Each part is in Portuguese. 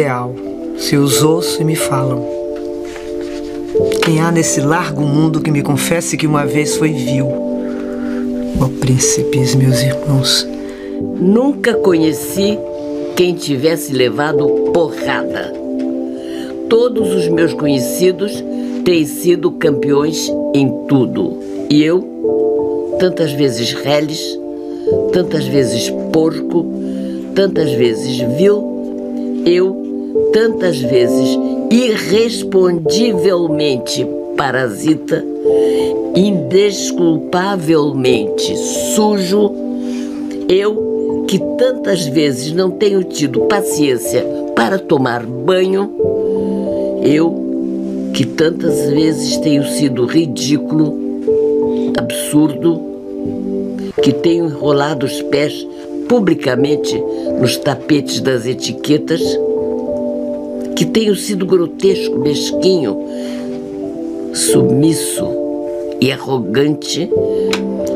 Real, se os ouço e me falam. Quem há nesse largo mundo que me confesse que uma vez foi vil? Ó príncipes, meus irmãos. Nunca conheci quem tivesse levado porrada. Todos os meus conhecidos têm sido campeões em tudo. E eu, tantas vezes reles, tantas vezes porco, tantas vezes vil, eu, tantas vezes irrespondivelmente parasita, indesculpavelmente sujo, eu que tantas vezes não tenho tido paciência para tomar banho, eu que tantas vezes tenho sido ridículo, absurdo, que tenho enrolado os pés publicamente nos tapetes das etiquetas, que tenho sido grotesco, mesquinho, submisso e arrogante,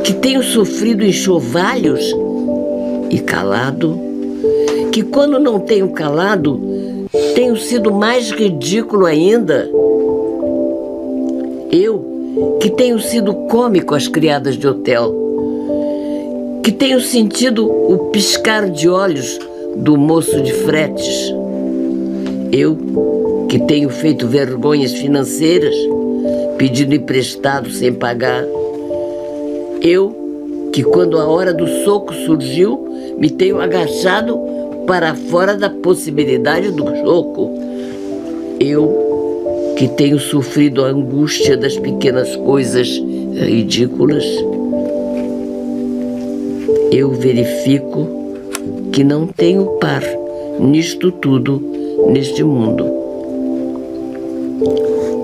que tenho sofrido enxovalhos e calado, que quando não tenho calado, tenho sido mais ridículo ainda. Eu, que tenho sido cômico às criadas de hotel, que tenho sentido o piscar de olhos do moço de fretes. Eu, que tenho feito vergonhas financeiras, pedindo emprestado sem pagar. Eu, que quando a hora do soco surgiu, me tenho agachado para fora da possibilidade do soco. Eu, que tenho sofrido a angústia das pequenas coisas ridículas eu verifico que não tenho par nisto tudo, neste mundo.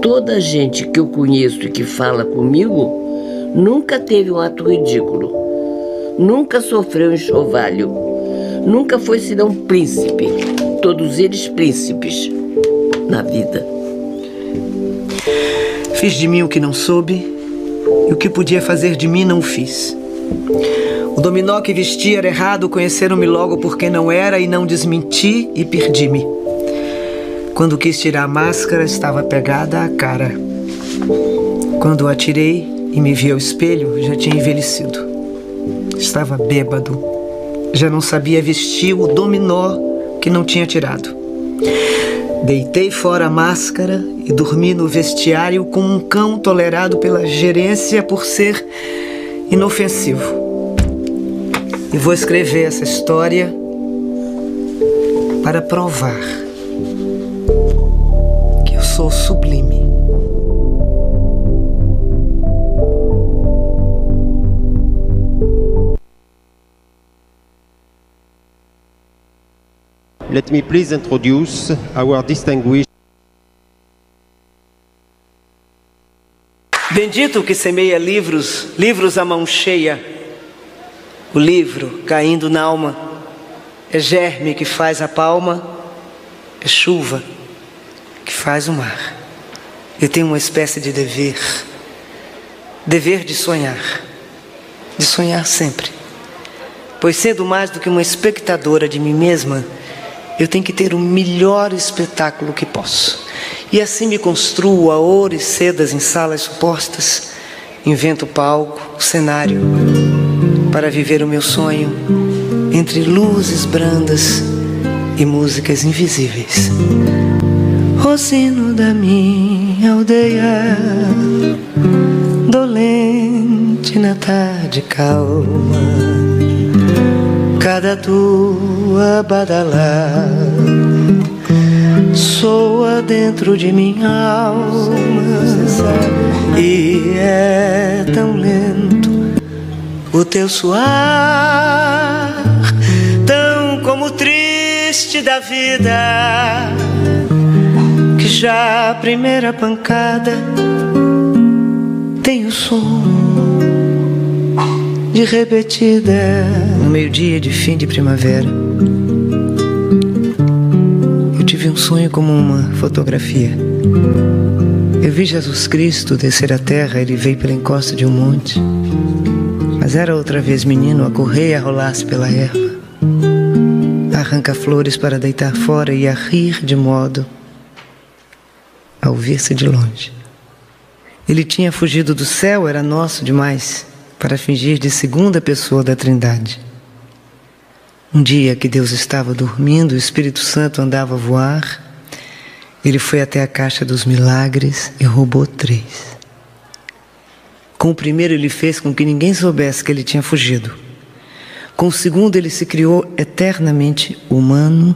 Toda gente que eu conheço e que fala comigo nunca teve um ato ridículo, nunca sofreu enxovalho, nunca foi senão príncipe, todos eles príncipes na vida. Fiz de mim o que não soube e o que podia fazer de mim não fiz. O dominó que vestia era errado, conheceram-me logo porque não era e não desmenti e perdi-me. Quando quis tirar a máscara, estava pegada à cara. Quando a tirei e me vi ao espelho, já tinha envelhecido. Estava bêbado. Já não sabia vestir o dominó que não tinha tirado. Deitei fora a máscara e dormi no vestiário como um cão tolerado pela gerência por ser inofensivo. E vou escrever essa história para provar sou sublime. Let me please introduce our distinguished Bendito o que semeia livros, livros à mão cheia. O livro caindo na alma é germe que faz a palma, é chuva que faz o mar. Eu tenho uma espécie de dever, dever de sonhar, de sonhar sempre. Pois sendo mais do que uma espectadora de mim mesma, eu tenho que ter o melhor espetáculo que posso. E assim me construo a ouro e sedas em salas supostas, invento palco, o cenário, para viver o meu sonho entre luzes brandas e músicas invisíveis. O sino da minha aldeia, dolente na tarde calma, cada tua badalada soa dentro de minha alma. E é tão lento o teu suar, tão como triste da vida, já a primeira pancada tem o som de repetida no meio-dia de fim de primavera. Eu tive um sonho como uma fotografia. Eu vi Jesus Cristo descer a terra, ele veio pela encosta de um monte. Mas era outra vez menino a correr e a rolar-se pela erva. arranca flores para deitar fora e a rir de modo a ouvir-se de longe. Ele tinha fugido do céu, era nosso demais, para fingir de segunda pessoa da Trindade. Um dia que Deus estava dormindo, o Espírito Santo andava a voar, ele foi até a caixa dos milagres e roubou três. Com o primeiro, ele fez com que ninguém soubesse que ele tinha fugido. Com o segundo, ele se criou eternamente humano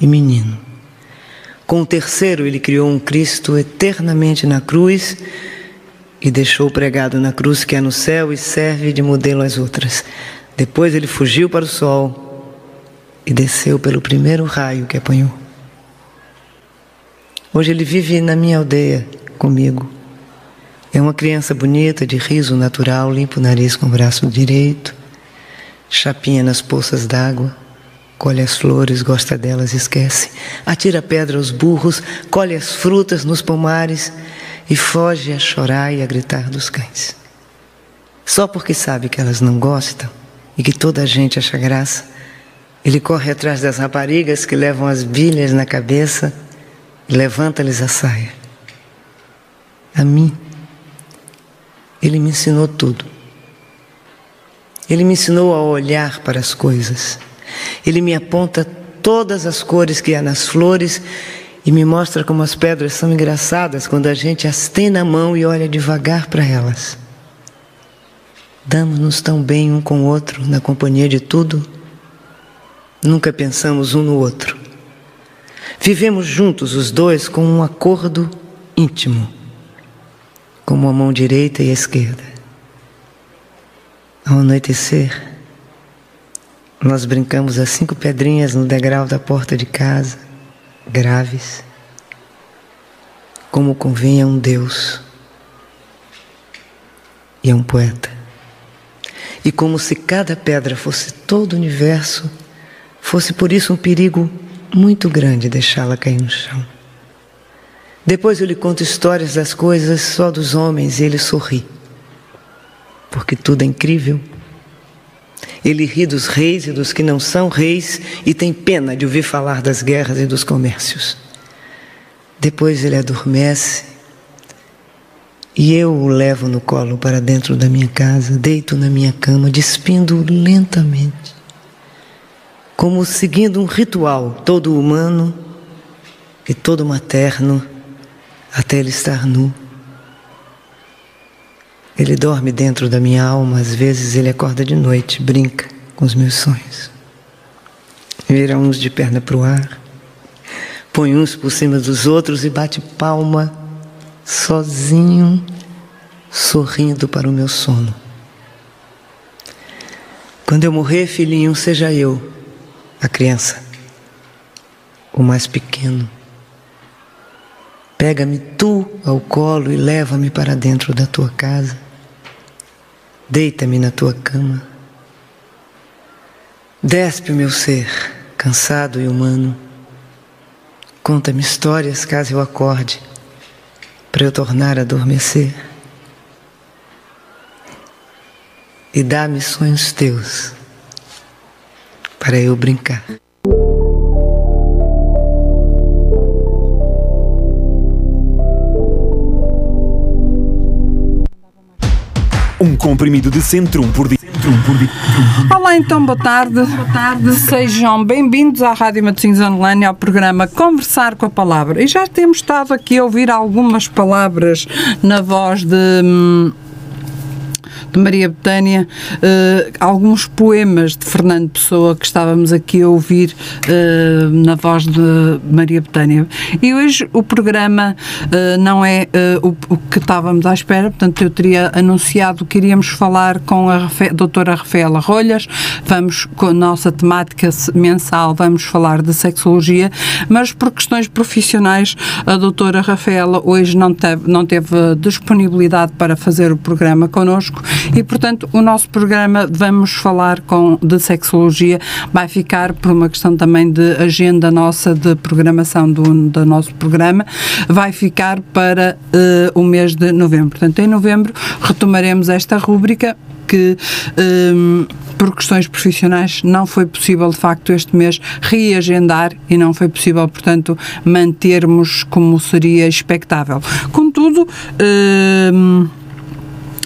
e menino. Com o terceiro, ele criou um Cristo eternamente na cruz e deixou pregado na cruz que é no céu e serve de modelo às outras. Depois ele fugiu para o sol e desceu pelo primeiro raio que apanhou. Hoje ele vive na minha aldeia comigo. É uma criança bonita, de riso natural, limpa o nariz com o braço direito, chapinha nas poças d'água, colhe as flores, gosta delas, esquece, atira pedra aos burros, colhe as frutas nos pomares e foge a chorar e a gritar dos cães. Só porque sabe que elas não gostam e que toda a gente acha graça, ele corre atrás das raparigas que levam as bilhas na cabeça e levanta-lhes a saia. A mim, ele me ensinou tudo. Ele me ensinou a olhar para as coisas. Ele me aponta todas as cores que há nas flores e me mostra como as pedras são engraçadas quando a gente as tem na mão e olha devagar para elas. Damos-nos tão bem um com o outro na companhia de tudo. Nunca pensamos um no outro. Vivemos juntos os dois com um acordo íntimo, como a mão direita e a esquerda. Ao anoitecer, nós brincamos as cinco pedrinhas no degrau da porta de casa graves, como convém a um Deus e a um poeta. E como se cada pedra fosse todo o universo, fosse por isso um perigo muito grande deixá-la cair no chão. Depois eu lhe conto histórias das coisas só dos homens e ele sorri, porque tudo é incrível ele ri dos reis e dos que não são reis e tem pena de ouvir falar das guerras e dos comércios. Depois ele adormece e eu o levo no colo para dentro da minha casa, deito na minha cama, despindo lentamente, como seguindo um ritual todo humano e todo materno, até ele estar nu. Ele dorme dentro da minha alma, às vezes ele acorda de noite, brinca com os meus sonhos. Vira uns de perna para o ar, põe uns por cima dos outros e bate palma, sozinho, sorrindo para o meu sono. Quando eu morrer, filhinho, seja eu, a criança, o mais pequeno. Pega-me tu ao colo e leva-me para dentro da tua casa Deita-me na tua cama. Despe o meu ser, cansado e humano. Conta-me histórias caso eu acorde, para eu tornar a adormecer. E dá-me sonhos teus, para eu brincar. Um comprimido de Centrum por dia. Olá, então, boa tarde. Boa tarde. Sejam bem-vindos à Rádio Matosinhos Online, ao programa Conversar com a Palavra. E já temos estado aqui a ouvir algumas palavras na voz de. Maria Betânia, uh, alguns poemas de Fernando Pessoa que estávamos aqui a ouvir uh, na voz de Maria Betânia. E hoje o programa uh, não é o, o, que estávamos à espera, portanto eu teria anunciado que iríamos falar com a Rafe, doutora Rafaela Rolhas, vamos com a nossa temática mensal, vamos falar de sexologia, mas por questões profissionais a doutora Rafaela hoje não teve, não teve disponibilidade para fazer o programa connosco e, portanto, o nosso programa Vamos Falar com, de Sexologia vai ficar por uma questão também de agenda nossa de programação do, do nosso programa, vai ficar para uh, o mês de novembro. Portanto, em novembro retomaremos esta rúbrica que. Um, ehm, por questões profissionais, não foi possível, de facto, este mês reagendar e não foi possível, portanto, mantermos como seria expectável. Contudo, hum,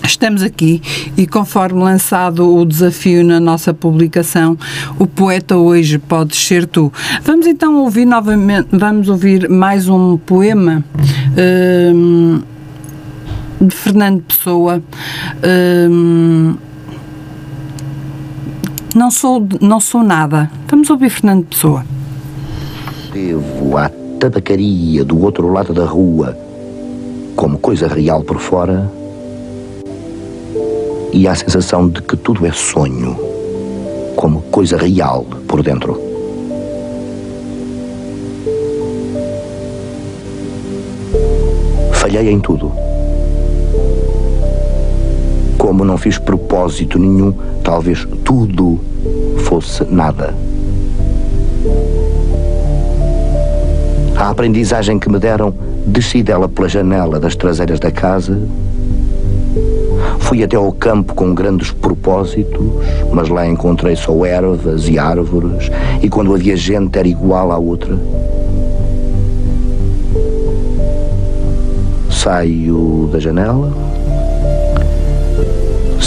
Estamos aqui e, conforme lançado o desafio na nossa publicação, o poeta hoje pode ser tu. Vamos então ouvir novamente, vamos ouvir mais um poema hum, de Fernando Pessoa. Hum, não sou, não sou nada. Vamos ouvir Fernando Pessoa. Devo à tabacaria do outro lado da rua como coisa real por fora e à sensação de que tudo é sonho como coisa real por dentro. Falhei em tudo. Como não fiz propósito nenhum, talvez tudo fosse nada. A aprendizagem que me deram, desci dela pela janela das traseiras da casa. Fui até ao campo com grandes propósitos, mas lá encontrei só ervas e árvores, e quando havia gente era igual à outra. Saio da janela,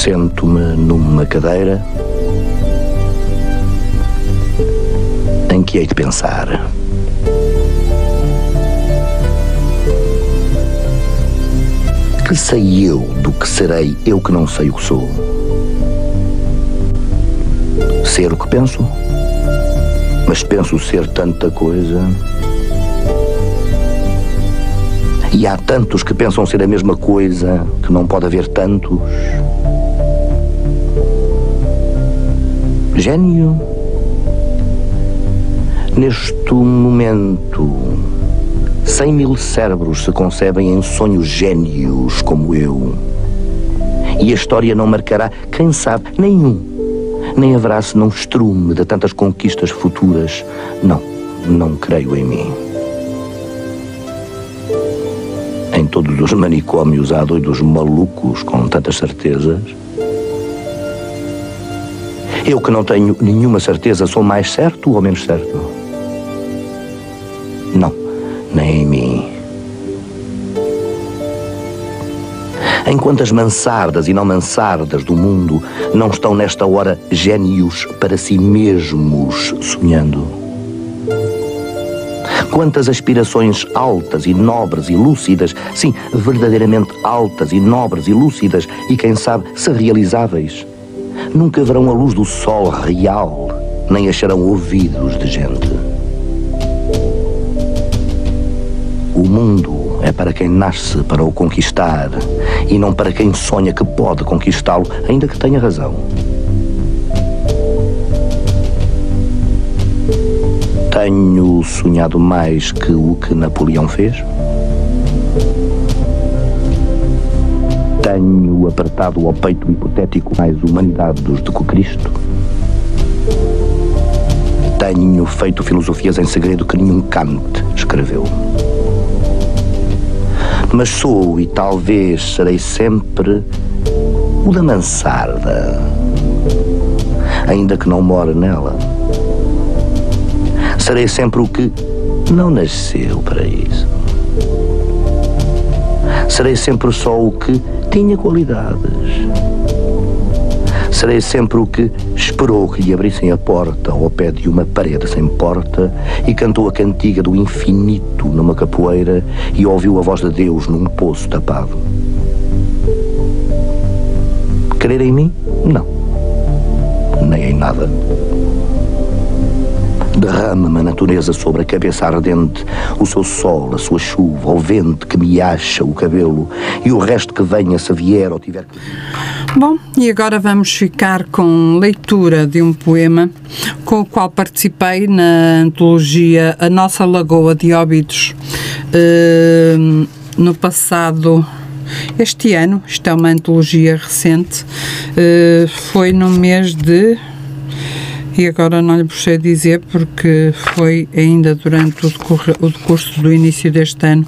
Sento-me numa cadeira em que hei de pensar. Que sei eu do que serei eu que não sei o que sou? Ser o que penso? Mas penso ser tanta coisa. E há tantos que pensam ser a mesma coisa que não pode haver tantos. gênio. Neste momento, cem mil cérebros se concebem em sonhos gênios como eu. E a história não marcará, quem sabe, nenhum. Nem haverá senão estrume de tantas conquistas futuras. Não, não creio em mim. Em todos os manicômios há doidos malucos com tantas certezas. Eu que não tenho nenhuma certeza, sou mais certo ou menos certo? Enquanto as mansardas e não mansardas do mundo não estão nesta hora gênios para si mesmos sonhando. Quantas aspirações altas e nobres e lúcidas, sim, verdadeiramente altas e nobres e lúcidas, e quem sabe, se realizáveis, nunca verão a luz do sol real, nem acharão ouvidos de gente. O mundo é para quem nasce para o conquistar e não para quem sonha que pode conquistá-lo, ainda que tenha razão. Tenho sonhado mais que o que Napoleão fez? Tenho apertado ao peito hipotético mais humanidades do que Cristo. Tenho feito filosofias em segredo que nenhum Kant escreveu. Mas sou e talvez serei sempre o da mansarda, ainda que não more nela. Serei sempre o que não nasceu para isso. Serei sempre só o que tinha qualidades. Serei sempre o que esperou que lhe abrissem a porta ao pé de uma parede sem porta e cantou a cantiga do infinito numa capoeira e ouviu a voz de Deus num poço tapado. Querer em mim? Não. Nem em nada. Derrama-me a natureza sobre a cabeça ardente, o seu sol, a sua chuva, o vento que me acha o cabelo e o resto que venha se vier ou tiver que. Bom, e agora vamos ficar com leitura de um poema com o qual participei na antologia A Nossa Lagoa de Óbidos eh, no passado. Este ano, isto é uma antologia recente, eh, foi no mês de e agora não lhe puxei dizer porque foi ainda durante o, decurso, o decurso do início deste ano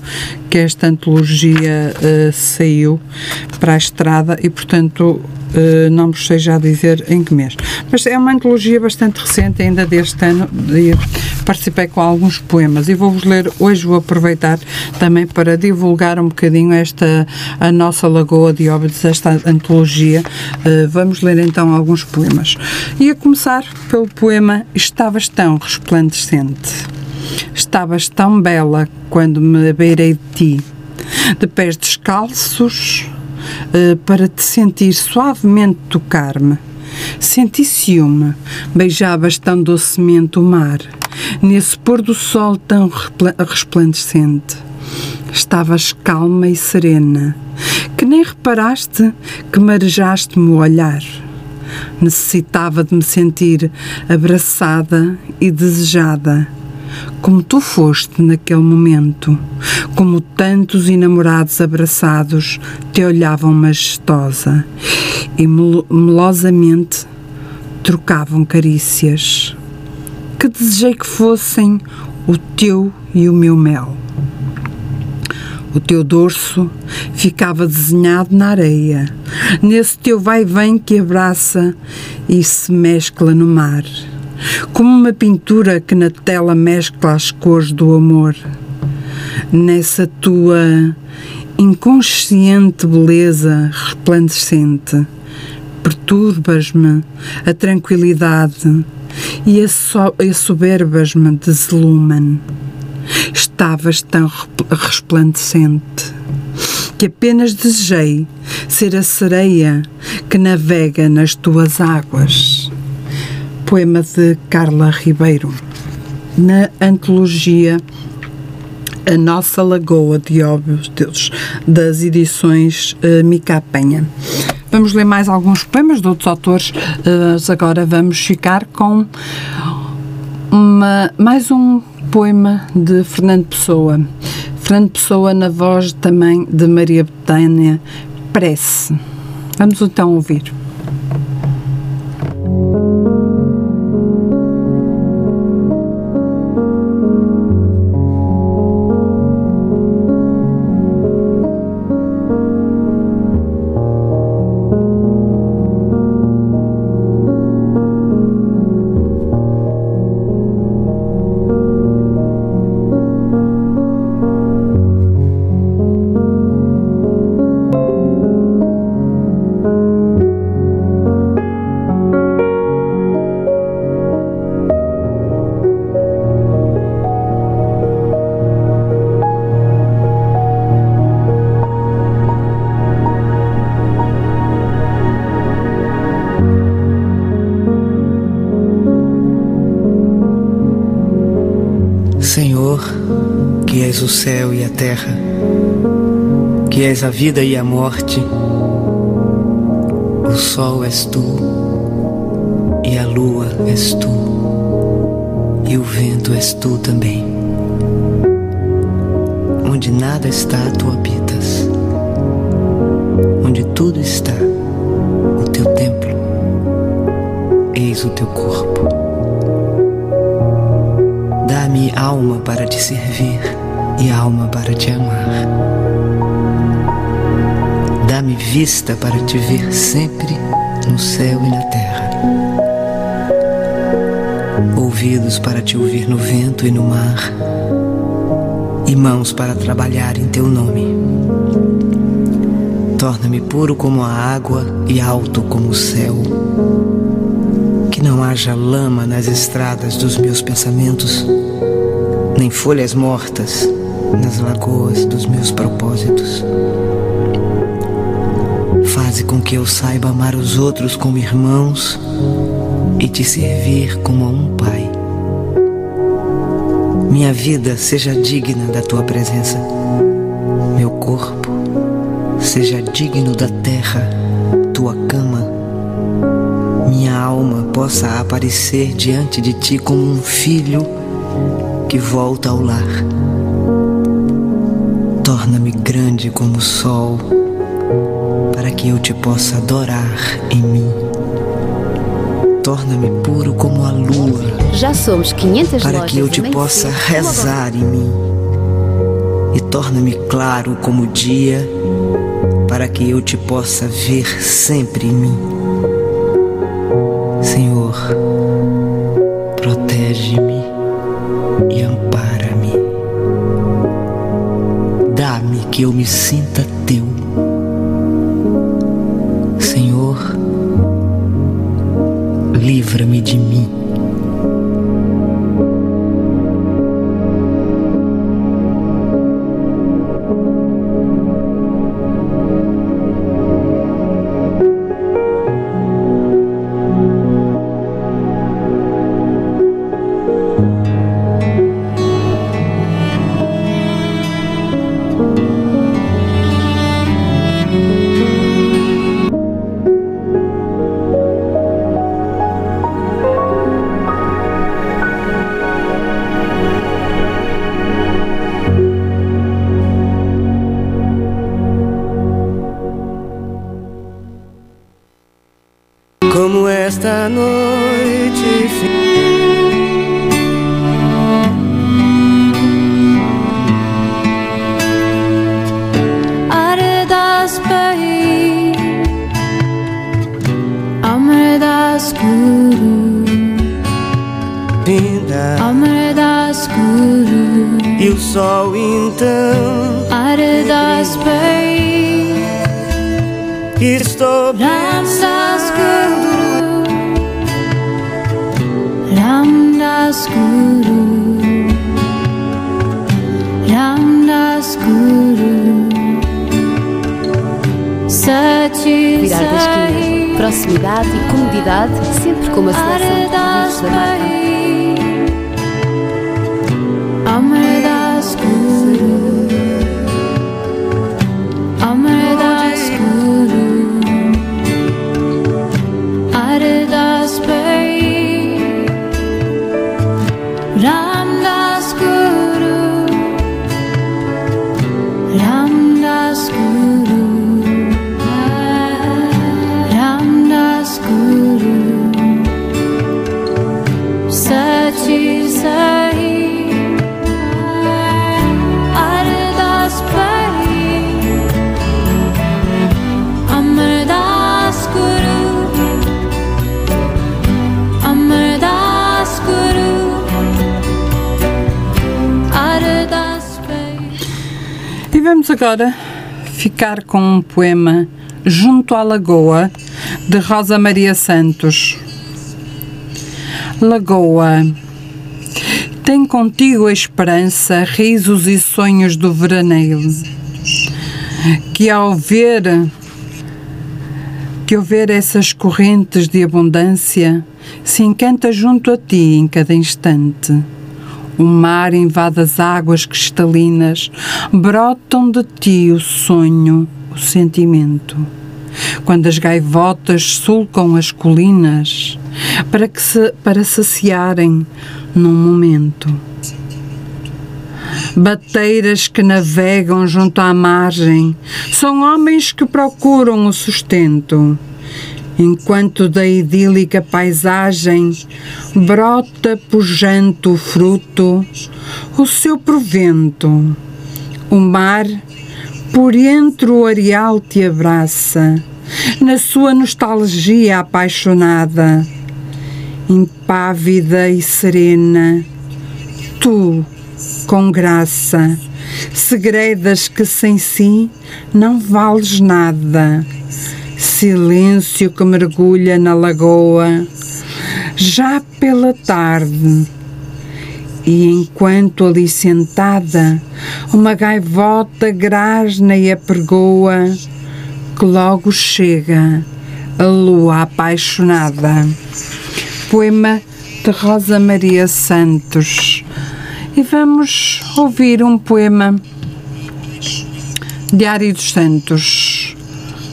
que esta antologia uh, saiu para a estrada e, portanto, não vos sei já dizer em que mês. Mas é uma antologia bastante recente, ainda deste ano, e participei com alguns poemas e vou-vos ler, hoje vou aproveitar também para divulgar um bocadinho esta, a nossa Lagoa de Óbidos, esta antologia. Uh, vamos ler então alguns poemas. E a começar pelo poema Estavas tão resplandecente. Estavas tão bela quando me beirei de ti, de pés descalços, uh, para te sentir suavemente tocar-me. Senti ciúme, beijavas tão docemente o mar, nesse pôr do sol tão resplandecente. Estavas calma e serena, que nem reparaste que marejaste-me o olhar. Necessitava de me sentir abraçada e desejada como tu foste naquele momento, como tantos enamorados abraçados te olhavam majestosa e melosamente trocavam carícias, que desejei que fossem o teu e o meu mel. O teu dorso ficava desenhado na areia, nesse teu vai-vem que abraça e se mescla no mar como uma pintura que na tela mescla as cores do amor. Nessa tua inconsciente beleza resplandecente, perturbas-me a tranquilidade e assoberbas-me de zeluman. Estavas tão resplandecente que apenas desejei ser a sereia que navega nas tuas águas poema de Carla Ribeiro, na antologia A Nossa Lagoa de Óbvios Deus, das edições uh, Mica Penha. Vamos ler mais alguns poemas de outros autores, uh, agora vamos ficar com uma, mais um poema de Fernando Pessoa. Fernando Pessoa na voz também de Maria Betânia, Prece. Vamos então ouvir. O céu e a terra, que és a vida e a morte. O sol és tu, e a lua és tu, e o vento és tu também. Onde nada está, tu habitas. Onde tudo está, o teu templo. Eis o teu corpo. Dá-me alma para te servir e alma para te amar. Dá-me vista para te ver sempre no céu e na terra. Ouvidos para te ouvir no vento e no mar. E mãos para trabalhar em teu nome. Torna-me puro como a água e alto como o céu. Que não haja lama nas estradas dos meus pensamentos, nem folhas mortas nas lagoas dos meus propósitos. Faze com que eu saiba amar os outros como irmãos e te servir como a um pai. Minha vida seja digna da tua presença, meu corpo seja digno da terra, tua cama. Minha alma possa aparecer diante de ti como um filho que volta ao lar. Torna-me grande como o sol, para que eu te possa adorar em mim. Torna-me puro como a lua. Já somos 500 Para que eu te possa rezar em mim. E torna-me claro como o dia, para que eu te possa ver sempre em mim. Senhor, protege-me e ampara-me. Que eu me sinta teu. Senhor, livra-me de mim. Agora ficar com um poema Junto à Lagoa, de Rosa Maria Santos. Lagoa, tem contigo a esperança, risos e sonhos do veraneio, que ao ver que ao ver essas correntes de abundância, se encanta junto a ti em cada instante. O mar invade as águas cristalinas, brotam de ti o sonho, o sentimento. Quando as gaivotas sulcam as colinas, para, que se, para saciarem num momento. Bateiras que navegam junto à margem são homens que procuram o sustento enquanto da idílica paisagem brota pujante o fruto, o seu provento. O mar, por entre o areal te abraça, na sua nostalgia apaixonada, impávida e serena, tu, com graça, segredas que sem si não vales nada silêncio que mergulha na lagoa, já pela tarde. E enquanto ali sentada, uma gaivota grasna e apregoa, que logo chega a lua apaixonada. Poema de Rosa Maria Santos. E vamos ouvir um poema de Ari dos Santos.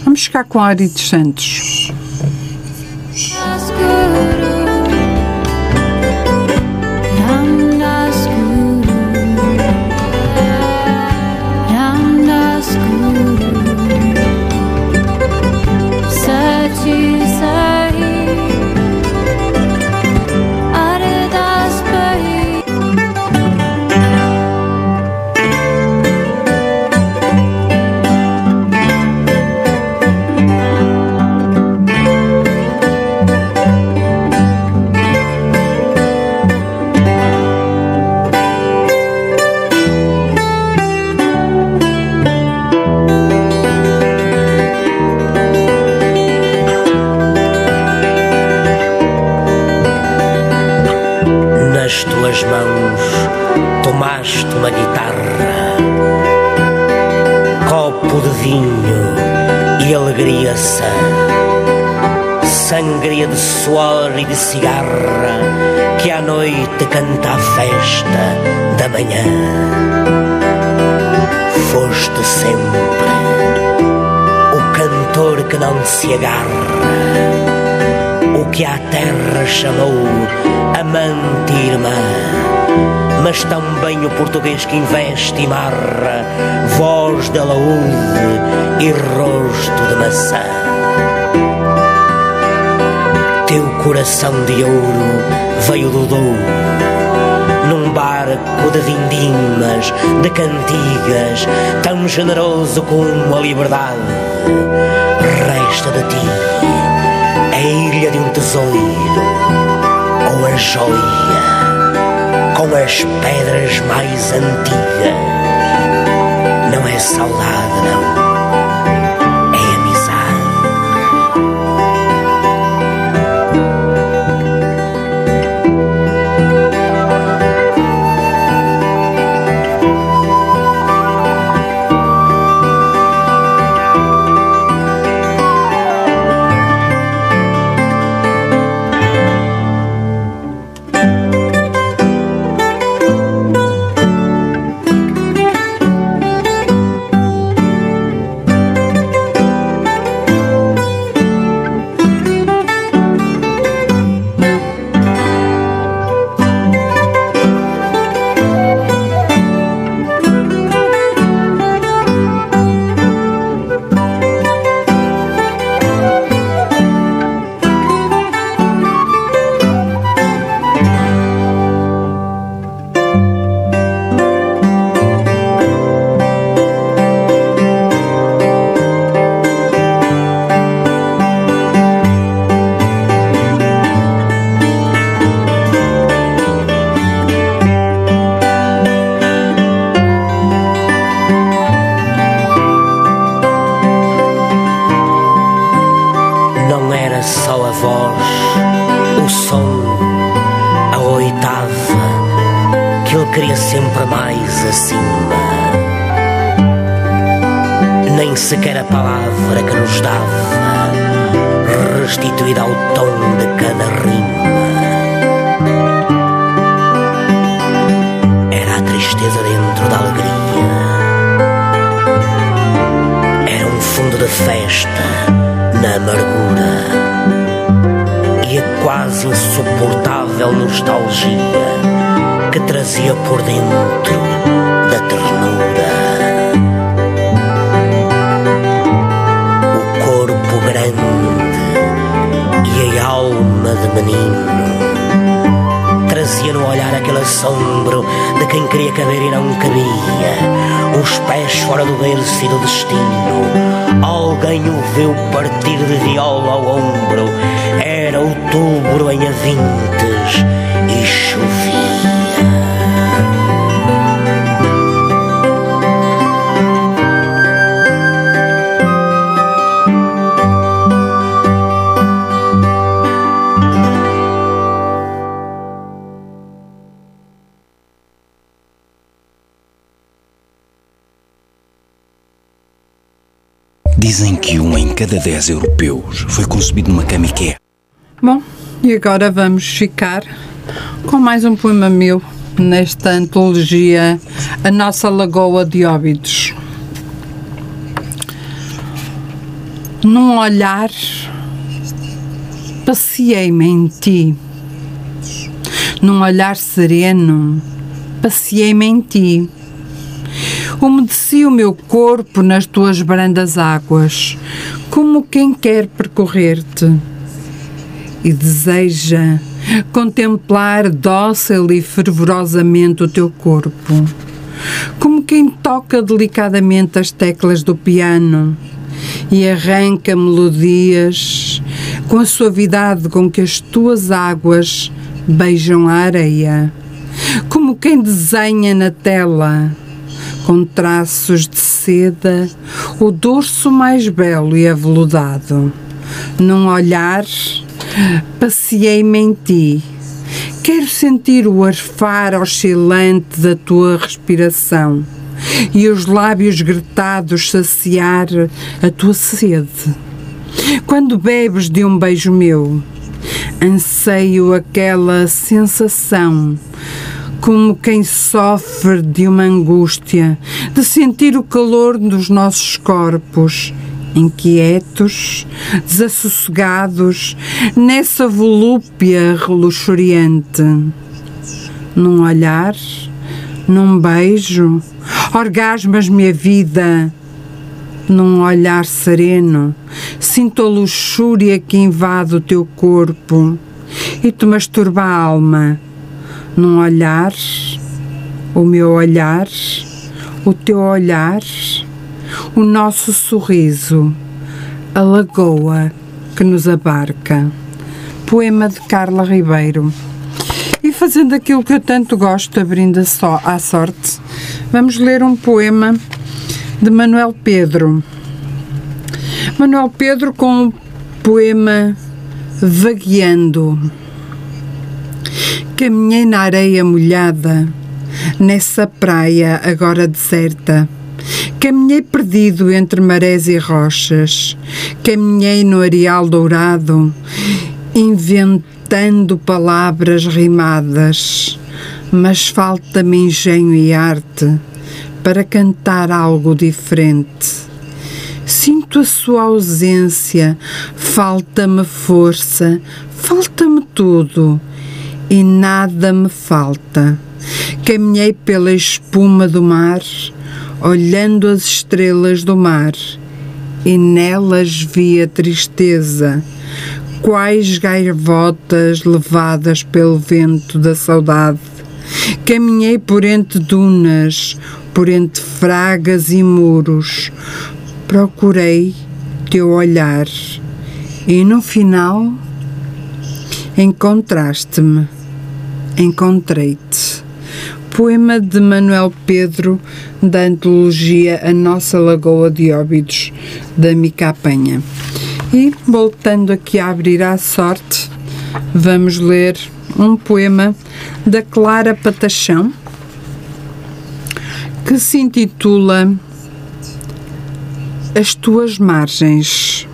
Vamos ficar com Ari dos Santos. Se agarra, o que à terra chamou amante e irmã, mas também o português que investe e marra, voz de alaúde e rosto de maçã. Teu coração de ouro veio do Douro, num barco de vindimas, de cantigas, tão generoso como a liberdade. Resta de ti a ilha de um tesouro, ou a joia com as pedras mais antigas. Não é saudade, não. Por dentro da ternura. O corpo grande e a alma de menino trazia no olhar aquele assombro de quem queria caber e não cabia, os pés fora do berço e do destino. Alguém o viu partir de viola ao ombro, era outubro em avintes europeus foi concebido numa cama IKEA. Bom, e agora vamos ficar com mais um poema meu nesta antologia A Nossa Lagoa de Óbidos. Num olhar, passeei-me em ti. Num olhar sereno, passeei-me em ti. Umedeci o meu corpo nas tuas brandas águas, como quem quer percorrer-te e deseja contemplar dócil e fervorosamente o teu corpo, como quem toca delicadamente as teclas do piano e arranca melodias com a suavidade com que as tuas águas beijam a areia, como quem desenha na tela com traços de seda, o dorso mais belo e aveludado. Num olhar, passeei-me em ti. Quero sentir o arfar oscilante da tua respiração e os lábios gretados saciar a tua sede. Quando bebes de um beijo meu, anseio aquela sensação como quem sofre de uma angústia, de sentir o calor dos nossos corpos, inquietos, desassossegados, nessa volúpia reluxuriante. Num olhar, num beijo, orgasmas-me a vida. Num olhar sereno, sinto a luxúria que invade o teu corpo e te masturba a alma num olhar, o meu olhar, o teu olhar, o nosso sorriso, a lagoa que nos abarca. Poema de Carla Ribeiro. E fazendo aquilo que eu tanto gosto, abrindo só à sorte, vamos ler um poema de Manuel Pedro. Manuel Pedro com o poema Vagueando. Caminhei na areia molhada, nessa praia agora deserta. Caminhei perdido entre marés e rochas. Caminhei no areal dourado, inventando palavras rimadas. Mas falta-me engenho e arte para cantar algo diferente. Sinto a sua ausência, falta-me força, falta-me tudo e nada me falta. Caminhei pela espuma do mar, olhando as estrelas do mar, e nelas vi a tristeza, quais gaivotas levadas pelo vento da saudade. Caminhei por entre dunas, por entre fragas e muros, procurei teu olhar, e no final encontraste-me Encontrei-te. Poema de Manuel Pedro, da antologia A Nossa Lagoa de Óbidos, da Mica Penha. E, voltando aqui a abrir à sorte, vamos ler um poema da Clara Patachão, que se intitula As Tuas Margens.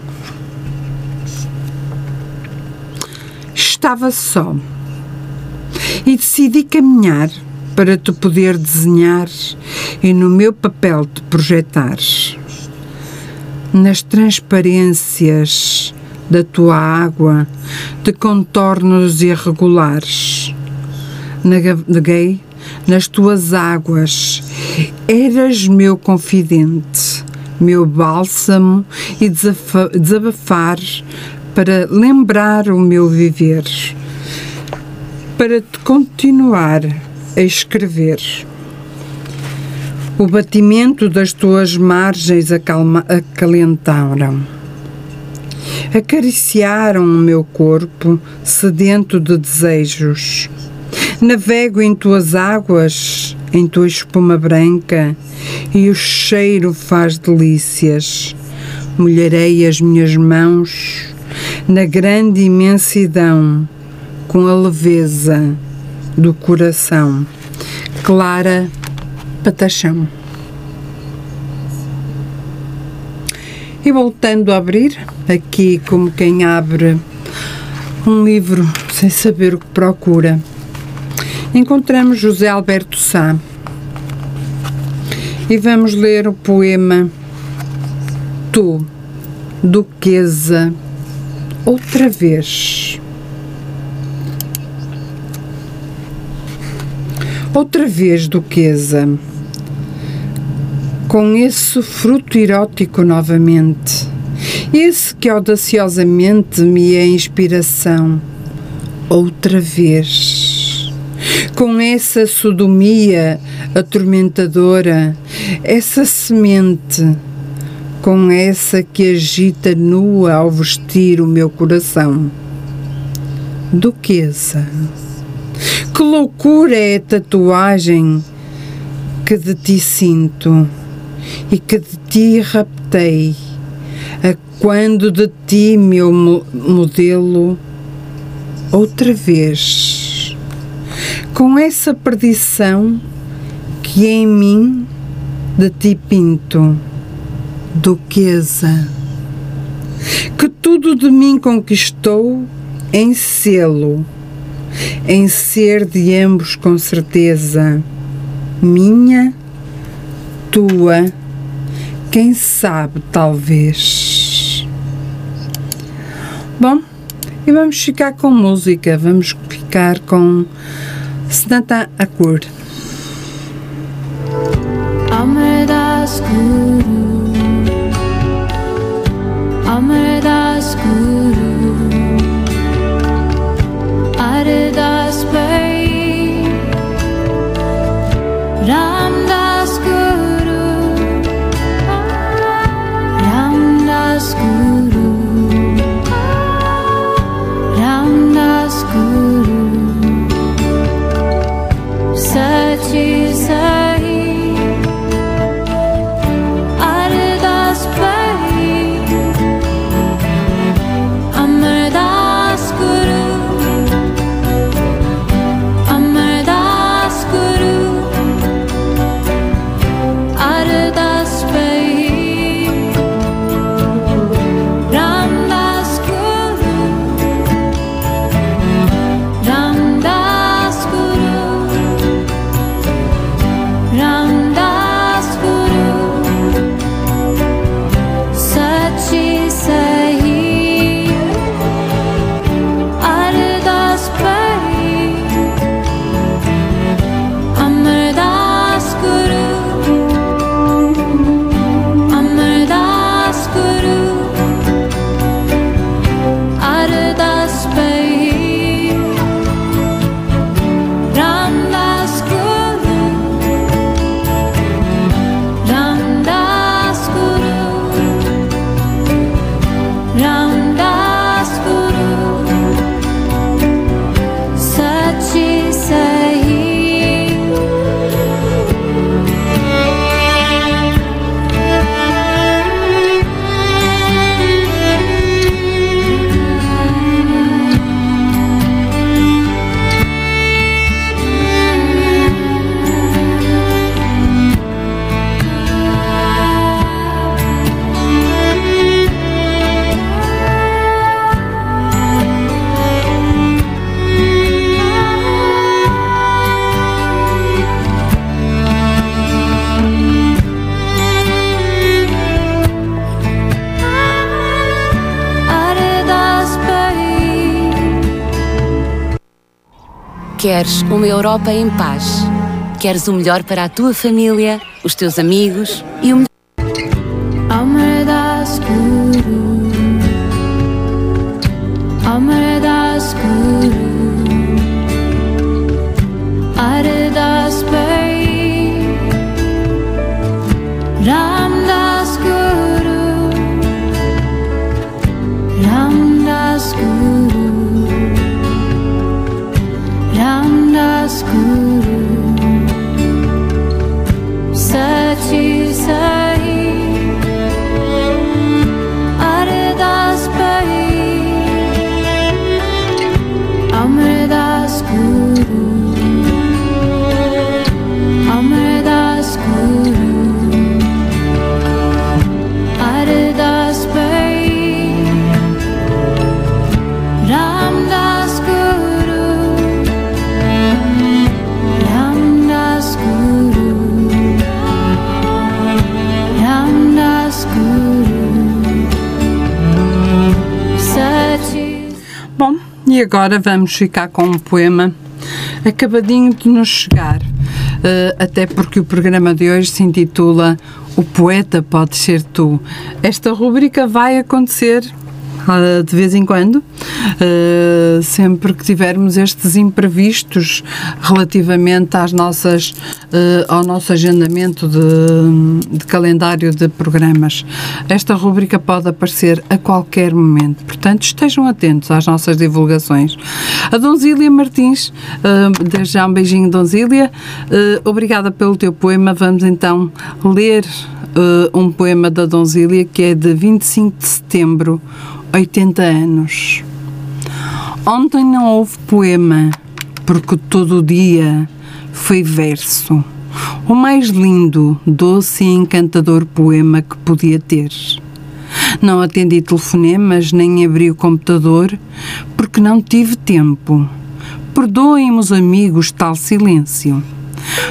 Estava só e decidi caminhar para te poder desenhar e no meu papel te projetar. Nas transparências da tua água de contornos irregulares. Naveguei nas tuas águas, eras meu confidente, meu bálsamo e desabafar para lembrar o meu viver para te continuar a escrever. O batimento das tuas margens acalma, acalentaram. Acariciaram o meu corpo sedento de desejos. Navego em tuas águas, em tua espuma branca, e o cheiro faz delícias. Molharei as minhas mãos na grande imensidão com a leveza do coração. Clara Patachão. E voltando a abrir, aqui como quem abre um livro sem saber o que procura, encontramos José Alberto Sá. E vamos ler o poema Tu, Duquesa, outra vez. Outra vez, Duquesa, com esse fruto erótico novamente, esse que audaciosamente me é inspiração. Outra vez, com essa sodomia atormentadora, essa semente, com essa que agita nua ao vestir o meu coração. Duquesa. Que loucura é a tatuagem que de ti sinto e que de ti raptei, a quando de ti, meu modelo, outra vez, com essa perdição que em mim de ti pinto, duquesa, que tudo de mim conquistou em selo, em ser de ambos com certeza, minha, tua, quem sabe, talvez. Bom, e vamos ficar com música, vamos ficar com Snata Akur. Amardas Guru Queres uma Europa em paz? Queres o melhor para a tua família, os teus amigos e o melhor agora vamos ficar com um poema acabadinho de nos chegar, eh, até porque o programa de hoje se intitula O Poeta Pode Ser Tu. Esta rúbrica vai acontecer ah, de vez em quando, ah, sempre que tivermos estes imprevistos relativamente às nossas, ah, ao nosso agendamento de, de calendário de programas. Esta rubrica pode aparecer a qualquer momento, portanto estejam atentos às nossas divulgações. A Donzília Martins, ah, desde já um beijinho, Donzília, obrigada pelo teu poema. Vamos então ler um poema da Donzília que é de 25 de setembro, 80 anos. Ontem não houve poema, porque todo o dia foi verso. o mais lindo, doce e encantador poema que podia ter. Não atendi telefonemas nem abri o computador porque não tive tempo. Perdoem-me os amigos tal silêncio.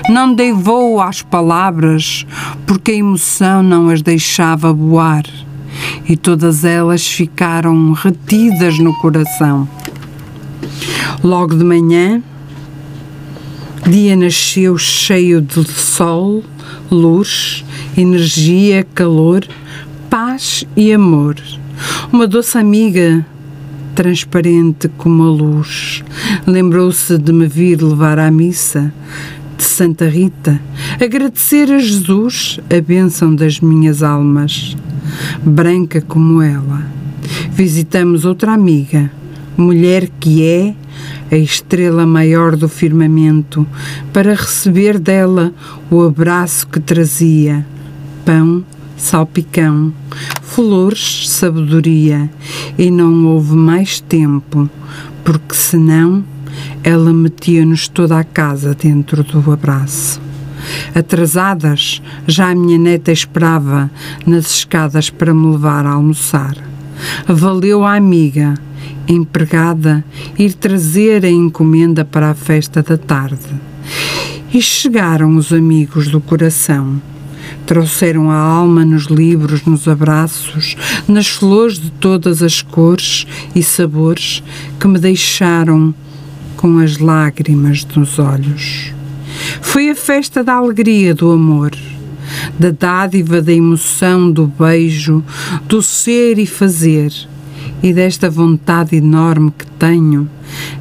Não dei voo às palavras porque a emoção não as deixava voar e todas elas ficaram retidas no coração. Logo de manhã, dia nasceu cheio de sol, luz, energia, calor, paz e amor. Uma doce amiga, transparente como a luz, lembrou-se de me vir levar à missa de Santa Rita, agradecer a Jesus a bênção das minhas almas, branca como ela. Visitamos outra amiga, mulher que é a estrela maior do firmamento, para receber dela o abraço que trazia, pão, salpicão, flores, sabedoria, e não houve mais tempo, porque senão ela metia-nos toda a casa dentro do abraço. Atrasadas, já a minha neta esperava nas escadas para me levar a almoçar. Valeu a amiga, empregada, ir trazer a encomenda para a festa da tarde. E chegaram os amigos do coração. Trouxeram a alma nos livros, nos abraços, nas flores de todas as cores e sabores que me deixaram com as lágrimas nos olhos. Foi a festa da alegria do amor, da dádiva da emoção do beijo, do ser e fazer, e desta vontade enorme que tenho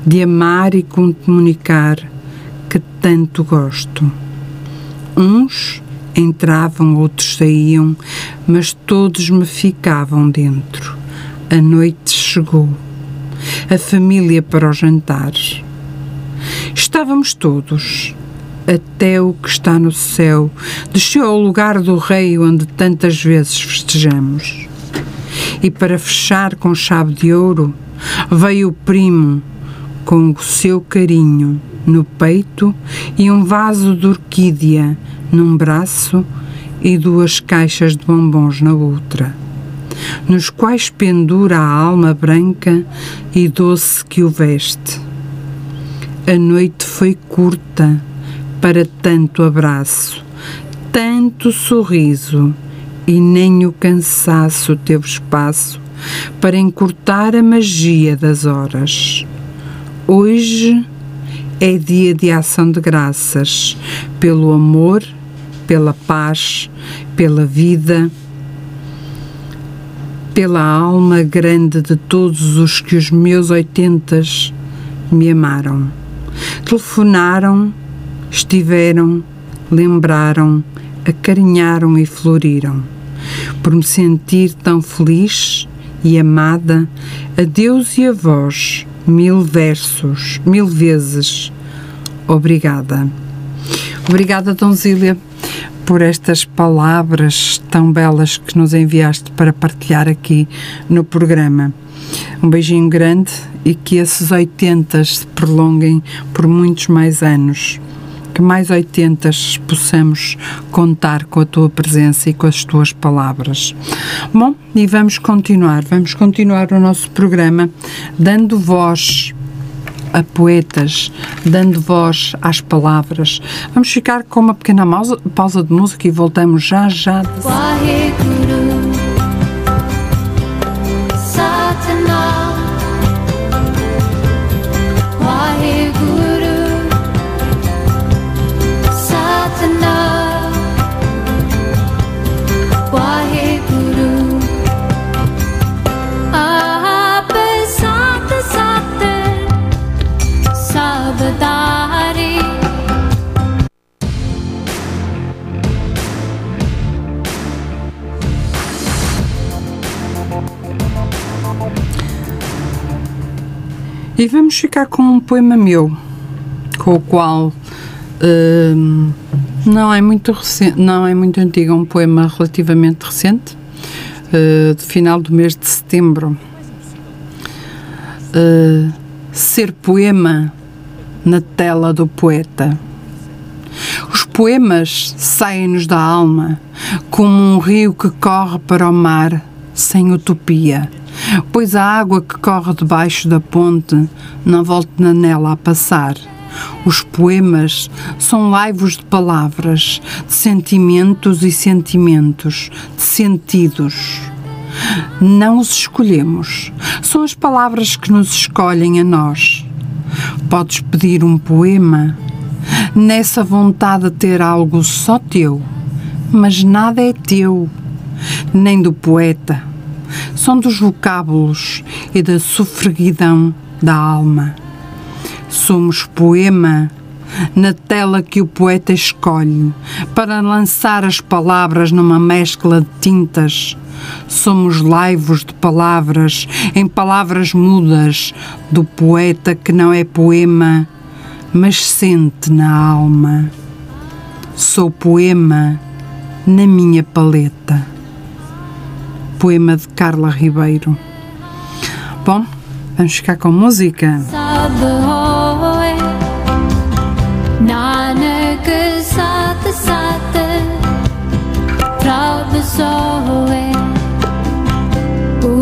de amar e comunicar que tanto gosto. Uns entravam, outros saíam, mas todos me ficavam dentro. A noite chegou. A família para o jantar. Estávamos todos. Até o que está no céu desceu ao lugar do rei onde tantas vezes festejamos. E para fechar com chave de ouro, veio o primo com o seu carinho no peito e um vaso de orquídea num braço e duas caixas de bombons na outra, nos quais pendura a alma branca e doce que o veste. A noite foi curta para tanto abraço, tanto sorriso, e nem o cansaço teve espaço para encurtar a magia das horas. Hoje é dia de ação de graças pelo amor, pela paz, pela vida, pela alma grande de todos os que os meus oitentas me amaram. Telefonaram, estiveram, lembraram, acarinharam e floriram. Por me sentir tão feliz e amada, a Deus e a vós, mil versos, mil vezes, obrigada. Obrigada, Donzília, por estas palavras tão belas que nos enviaste para partilhar aqui no programa. Um beijinho grande e que esses 80 se prolonguem por muitos mais anos. Que mais 80 possamos contar com a tua presença e com as tuas palavras. Bom, e vamos continuar, vamos continuar o nosso programa dando voz a poetas, dando voz às palavras. Vamos ficar com uma pequena pausa, de música e voltamos já já. Waheguru E vamos ficar com um poema meu, com o qual hum, não é muito recente, não é muito antigo, é um poema relativamente recente, uh, de final do mês de setembro. Uh, ser poema na tela do poeta. Os poemas saem-nos da alma, como um rio que corre para o mar sem utopia, pois a água que corre debaixo da ponte não volta nela a passar. Os poemas são laivos de palavras, de sentimentos e sentimentos, de sentidos. Não os escolhemos, são as palavras que nos escolhem a nós. Podes pedir um poema nessa vontade de ter algo só teu, mas nada é teu, nem do poeta. São dos vocábulos e da sofreguidão da alma. Somos poema na tela que o poeta escolhe para lançar as palavras numa mescla de tintas. Somos laivos de palavras, em palavras mudas, do poeta que não é poema, mas sente na alma. Sou poema na minha paleta. Poema de Carla Ribeiro. Bom, vamos ficar com música. Saat saat, proud.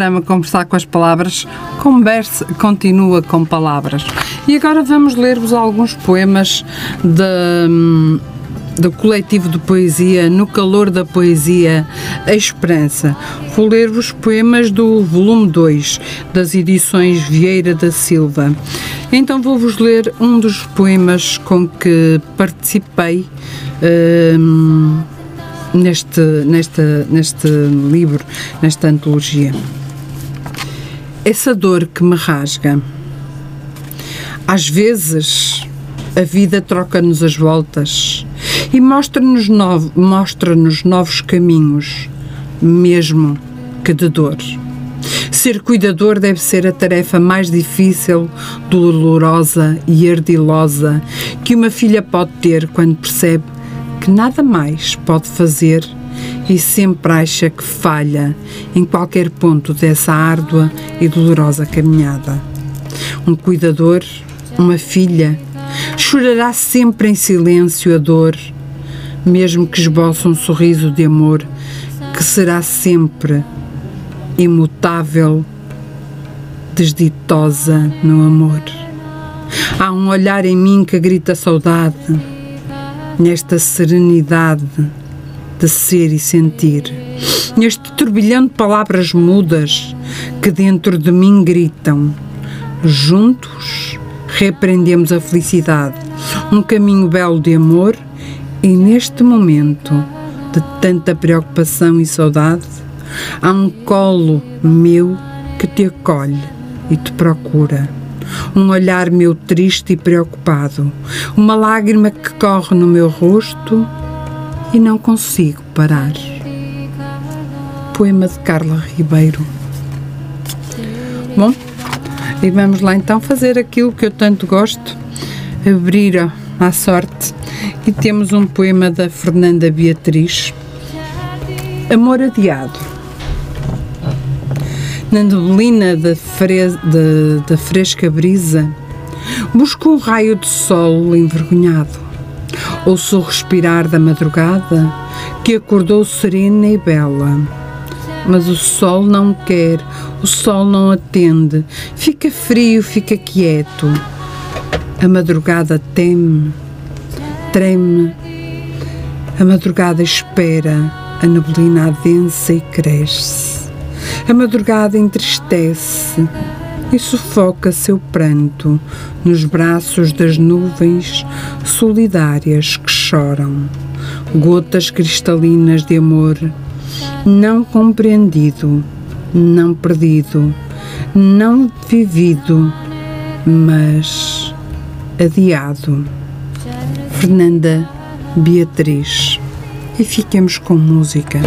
programa Conversar com as Palavras conversa, continua com palavras. E agora vamos ler-vos alguns poemas da, hum, do coletivo de poesia No Calor da Poesia A Esperança. Vou ler-vos poemas do volume 2 das edições Vieira da Silva. Então vou-vos ler um dos poemas com que participei. hum, neste, neste, neste livro, nesta antologia. Essa dor que me rasga. Às vezes, a vida troca-nos as voltas e mostra-nos novo, mostra-nos novos caminhos, mesmo que de dor. Ser cuidador deve ser a tarefa mais difícil, dolorosa e ardilosa que uma filha pode ter quando percebe que nada mais pode fazer e sempre acha que falha em qualquer ponto dessa árdua e dolorosa caminhada. Um cuidador, uma filha, chorará sempre em silêncio a dor, mesmo que esboce um sorriso de amor que será sempre imutável, desditosa no amor. Há um olhar em mim que grita saudade, nesta serenidade de ser e sentir, neste turbilhão de palavras mudas que dentro de mim gritam. Juntos repreendemos a felicidade, um caminho belo de amor e neste momento de tanta preocupação e saudade, há um colo meu que te acolhe e te procura. Um olhar meu triste e preocupado, uma lágrima que corre no meu rosto e não consigo parar. Poema de Carla Ribeiro. Bom, e vamos lá então fazer aquilo que eu tanto gosto: abrir à sorte. E temos um poema da Fernanda Beatriz, Amor Adiado. Na neblina da, fre- da- da fresca brisa, busco um raio de sol envergonhado. Ouço o respirar da madrugada que acordou serena e bela. Mas o sol não quer, o sol não atende, fica frio, fica quieto. A madrugada teme, treme, a madrugada espera, a neblina adensa e cresce. A madrugada entristece e sufoca seu pranto nos braços das nuvens solidárias que choram, gotas cristalinas de amor, não compreendido, não perdido, não vivido, mas adiado. Fernanda Beatriz. E fiquemos com música.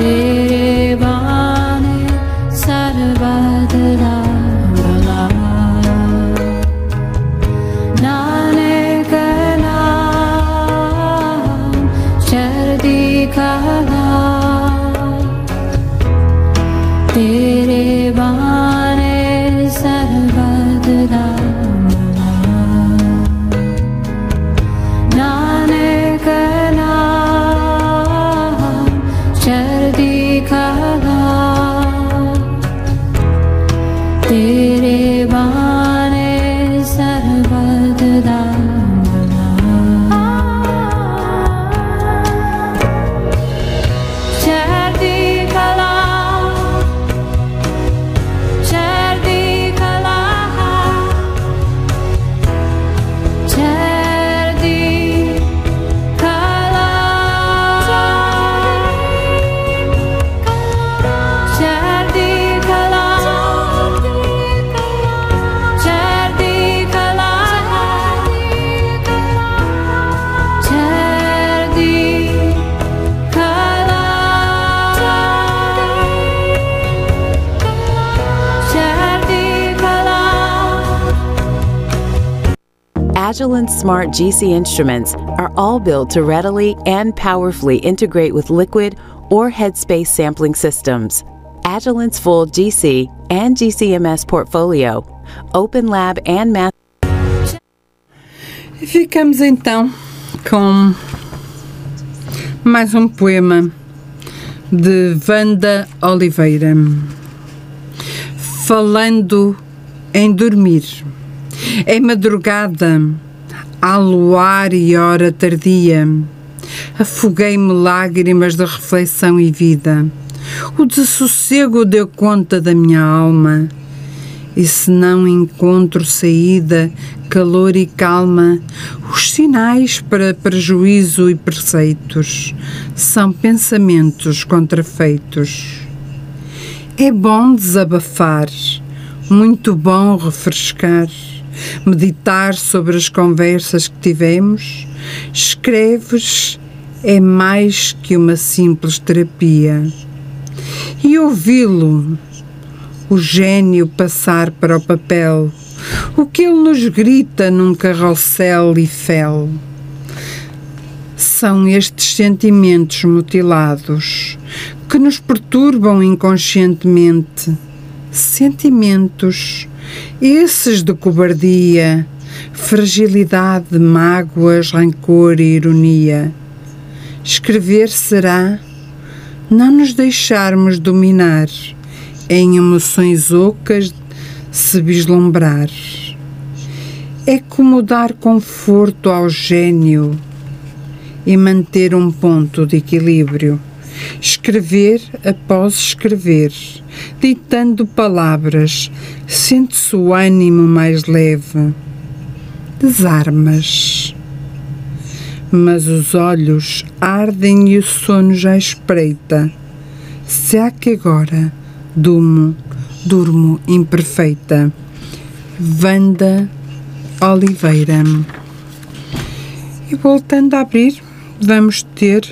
Agilent Smart GC instruments are all built to readily and powerfully integrate with liquid or headspace sampling systems. Agilent's full GC and GCMS portfolio, Open Lab and Math. E ficamos então com mais um poema de Wanda Oliveira. Falando em dormir. Em madrugada, há luar e hora tardia, afoguei-me lágrimas de reflexão e vida. O dessossego deu conta da minha alma. E se não encontro saída, calor e calma, os sinais para prejuízo e preceitos são pensamentos contrafeitos. É bom desabafar, muito bom refrescar, meditar sobre as conversas que tivemos. Escreves é mais que uma simples terapia. E ouvi-lo, o gênio passar para o papel, o que ele nos grita num carrossel e fel. São estes sentimentos mutilados que nos perturbam inconscientemente. Sentimentos, esses de cobardia, fragilidade, mágoas, rancor e ironia. Escrever será não nos deixarmos dominar em emoções ocas se vislumbrar. É como dar conforto ao gênio e manter um ponto de equilíbrio. Escrever após escrever, ditando palavras, sente-se o ânimo mais leve. Desarmas. Mas os olhos ardem e o sono já espreita. Será que agora durmo, durmo imperfeita? Vanda Oliveira. E voltando a abrir, vamos ter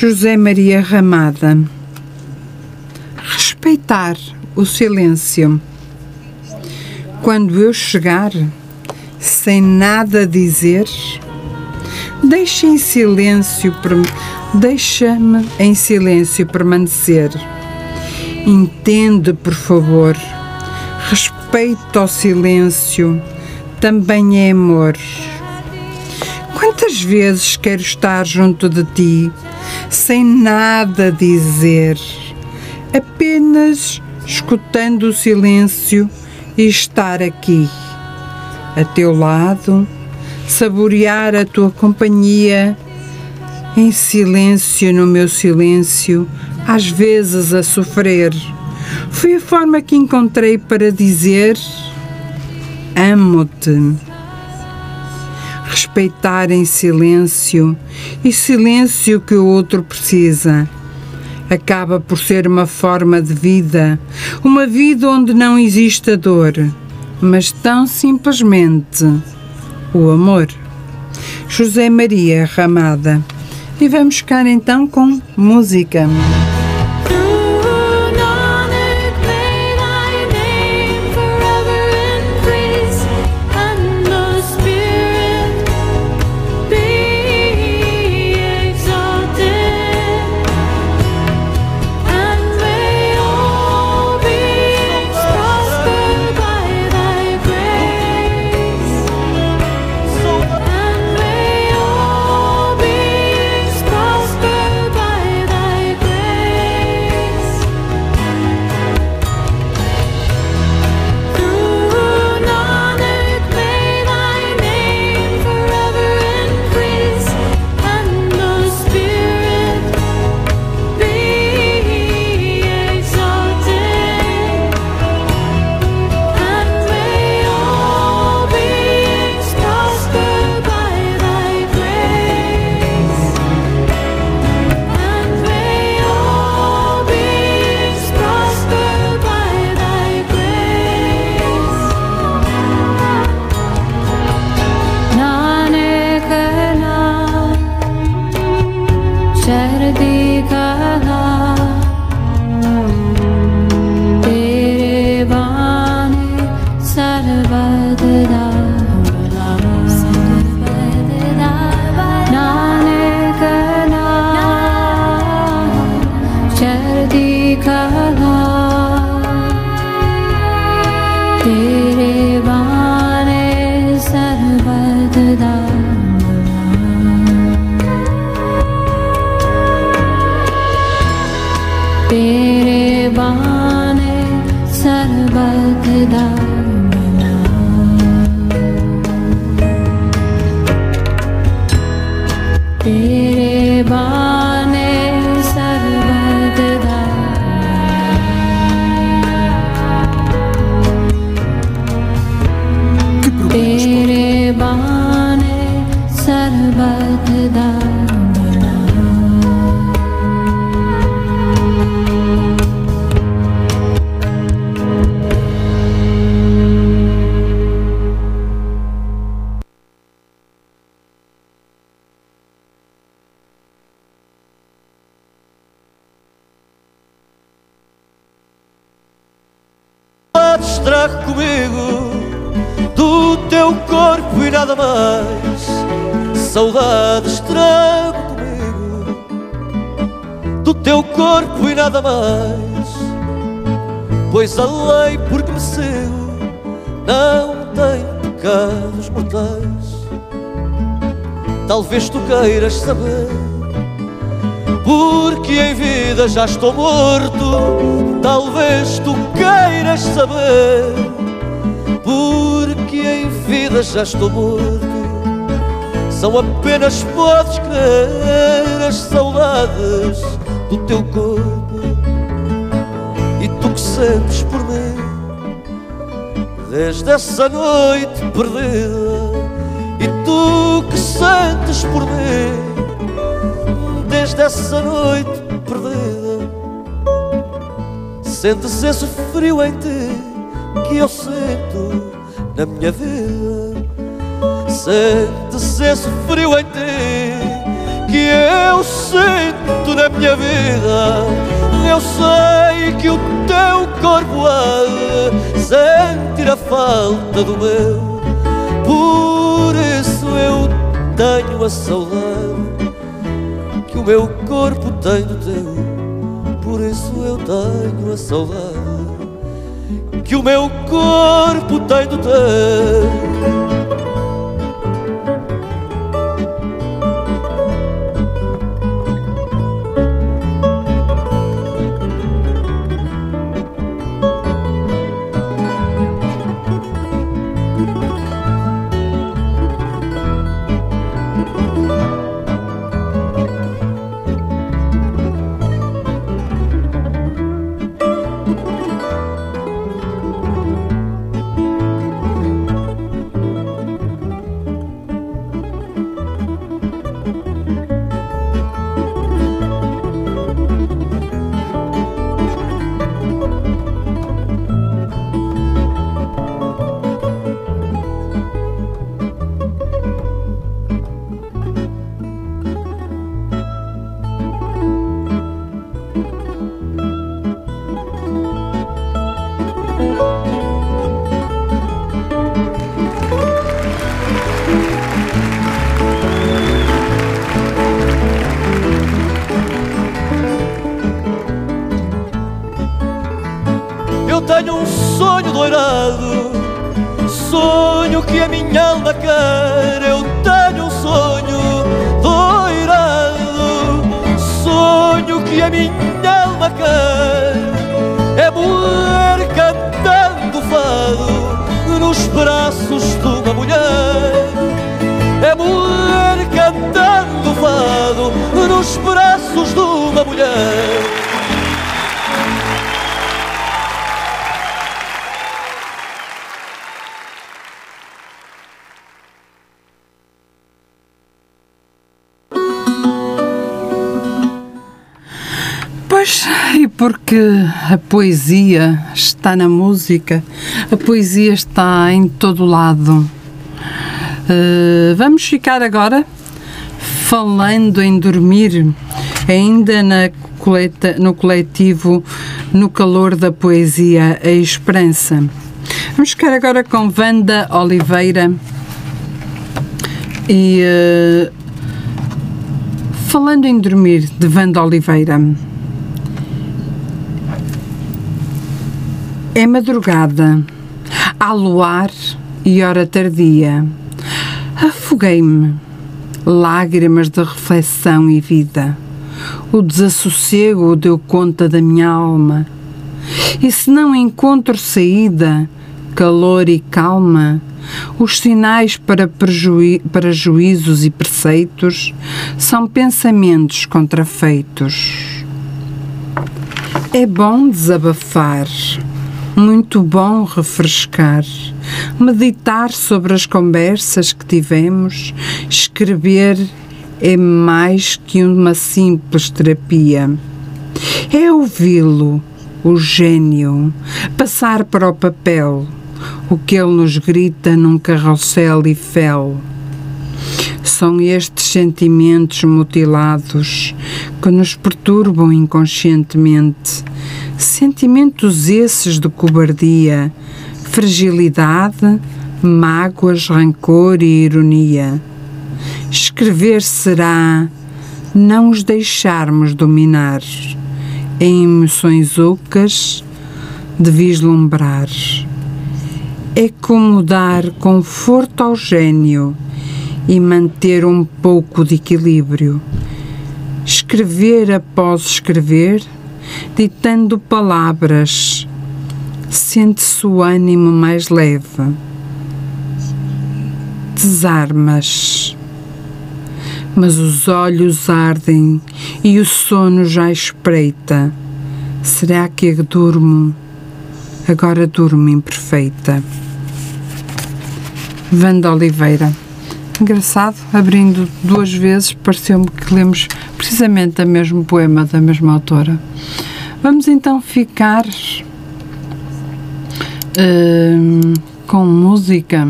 José Maria Ramada. Respeitar o silêncio. Quando eu chegar, sem nada dizer? Deixa em silêncio, deixa-me em silêncio permanecer. Entende, por favor. Respeita o silêncio, também é amor. Quantas vezes quero estar junto de ti, sem nada dizer, apenas escutando o silêncio e estar aqui, a teu lado, saborear a tua companhia, em silêncio no meu silêncio, às vezes a sofrer. Foi a forma que encontrei para dizer: Amo-te. Respeitar em silêncio e silêncio que o outro precisa. Acaba por ser uma forma de vida, uma vida onde não existe a dor, mas tão simplesmente o amor. José Maria Ramada. E vamos ficar então com música. Saber porque em vida já estou morto. Talvez tu queiras saber, porque em vida já estou morto. São apenas, podes crer, as saudades do teu corpo e tu que sentes por mim desde essa noite perdida. E tu que sentes por mim desde essa noite perdida. Sentes esse frio em ti que eu sinto na minha vida. Sentes esse frio em ti que eu sinto na minha vida. Eu sei que o teu corpo há de sentir a falta do meu. Por eu tenho a saudade o meu corpo tem do teu. Por isso eu tenho a saudade que o meu corpo tem do teu. Nos braços de uma mulher. Pois, e porque a poesia está na música, a poesia está em todo lado. Eh, vamos ficar agora falando em dormir, ainda na coleta, no coletivo No Calor da Poesia, a Esperança. Vamos ficar agora com Wanda Oliveira e eh, falando em dormir de Wanda Oliveira. É madrugada, há luar e hora tardia. Afoguei-me, lágrimas de reflexão e vida. O desassossego deu conta da minha alma. E se não encontro saída, calor e calma, os sinais para, para juízos e preceitos são pensamentos contrafeitos. É bom desabafar, muito bom refrescar, meditar sobre as conversas que tivemos, escrever é mais que uma simples terapia. É ouvi-lo, o gênio, passar para o papel o que ele nos grita num carrossel e fel. São estes sentimentos mutilados que nos perturbam inconscientemente. Sentimentos esses de cobardia, fragilidade, mágoas, rancor e ironia. Escrever será não os deixarmos dominar em emoções ocas de vislumbrar. É como dar conforto ao gênio e manter um pouco de equilíbrio. Escrever após escrever, ditando palavras, sente-se o ânimo mais leve. Desarmas, mas os olhos ardem e o sono já espreita. Será que eu durmo? Agora durmo imperfeita. Wanda Oliveira. Engraçado, abrindo duas vezes, pareceu-me que lemos precisamente o mesmo poema da mesma autora. Vamos então ficar hum, com música.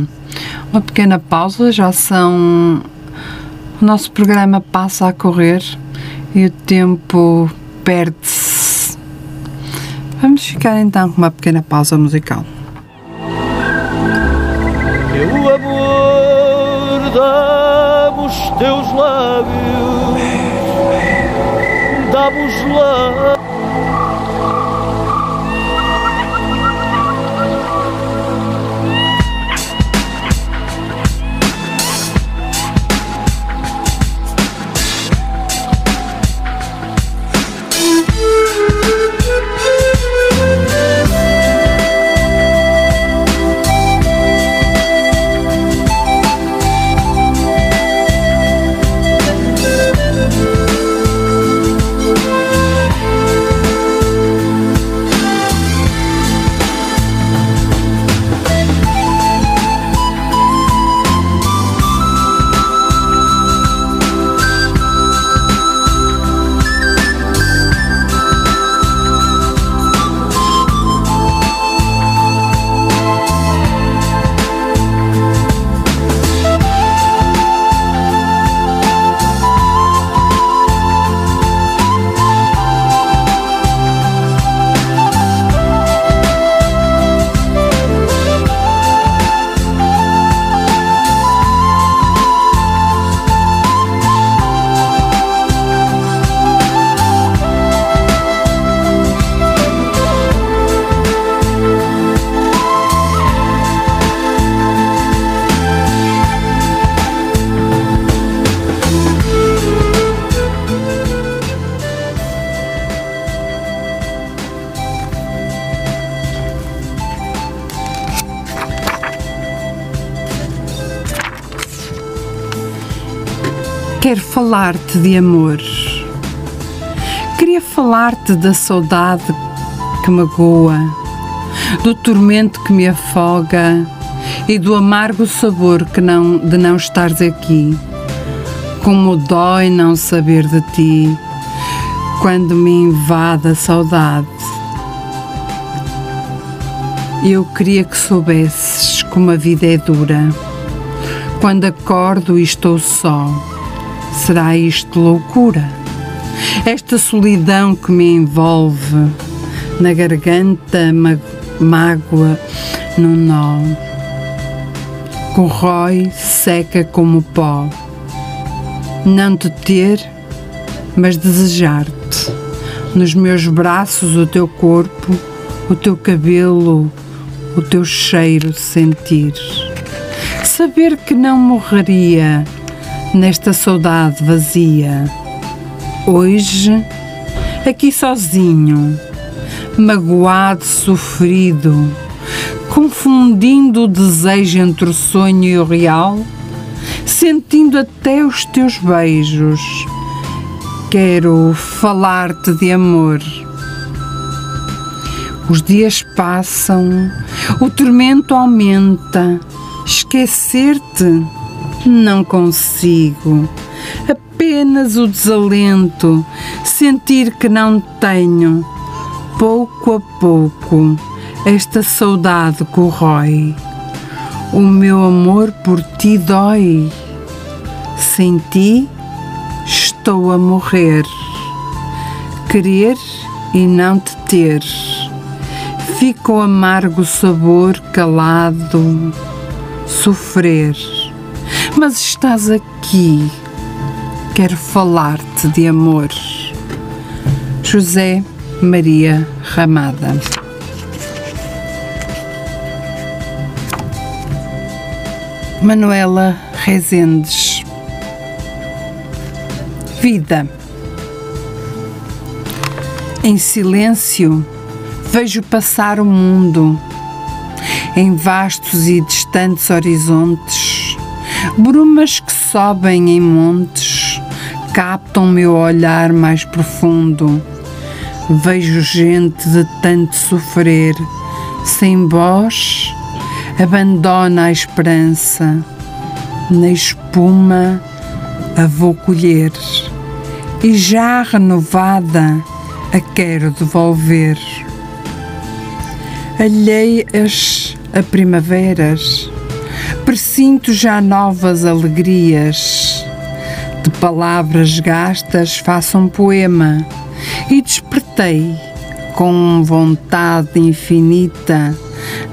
Uma pequena pausa, já são. O nosso programa passa a correr e o tempo perde-se. Vamos ficar então com uma pequena pausa musical. dá-me os teus lábios, dá-me os lábios. Quero falar-te de amor. Queria falar-te da saudade que magoa, do tormento que me afoga e do amargo sabor que não, de não estares aqui. Como dói não saber de ti quando me invade a saudade. Eu queria que soubesses como a vida é dura. Quando acordo e estou só, será isto loucura? Esta solidão que me envolve na garganta, mágoa num nó, corrói, seca como pó. Não te ter, mas desejar-te. Nos meus braços o teu corpo, o teu cabelo, o teu cheiro sentir. Saber que não morreria nesta saudade vazia. Hoje, aqui sozinho, magoado, sofrido, confundindo o desejo entre o sonho e o real, sentindo até os teus beijos. Quero falar-te de amor. Os dias passam, o tormento aumenta. Esquecer-te não consigo. Apenas o desalento, sentir que não tenho. Pouco a pouco, esta saudade corrói. O meu amor por ti dói. Sem ti, estou a morrer. Querer e não te ter. Fica o amargo sabor calado, sofrer. Mas estás aqui, quero falar-te de amor. José Maria Ramada. Manuela Rezendes. Vida. Em silêncio, vejo passar o mundo, em vastos e distantes horizontes, brumas que sobem em montes, captam meu olhar mais profundo. Vejo gente de tanto sofrer, sem voz, abandona a esperança. Na espuma a vou colher e já renovada a quero devolver. Alheias a primaveras, presinto já novas alegrias. De palavras gastas faço um poema e despertei com vontade infinita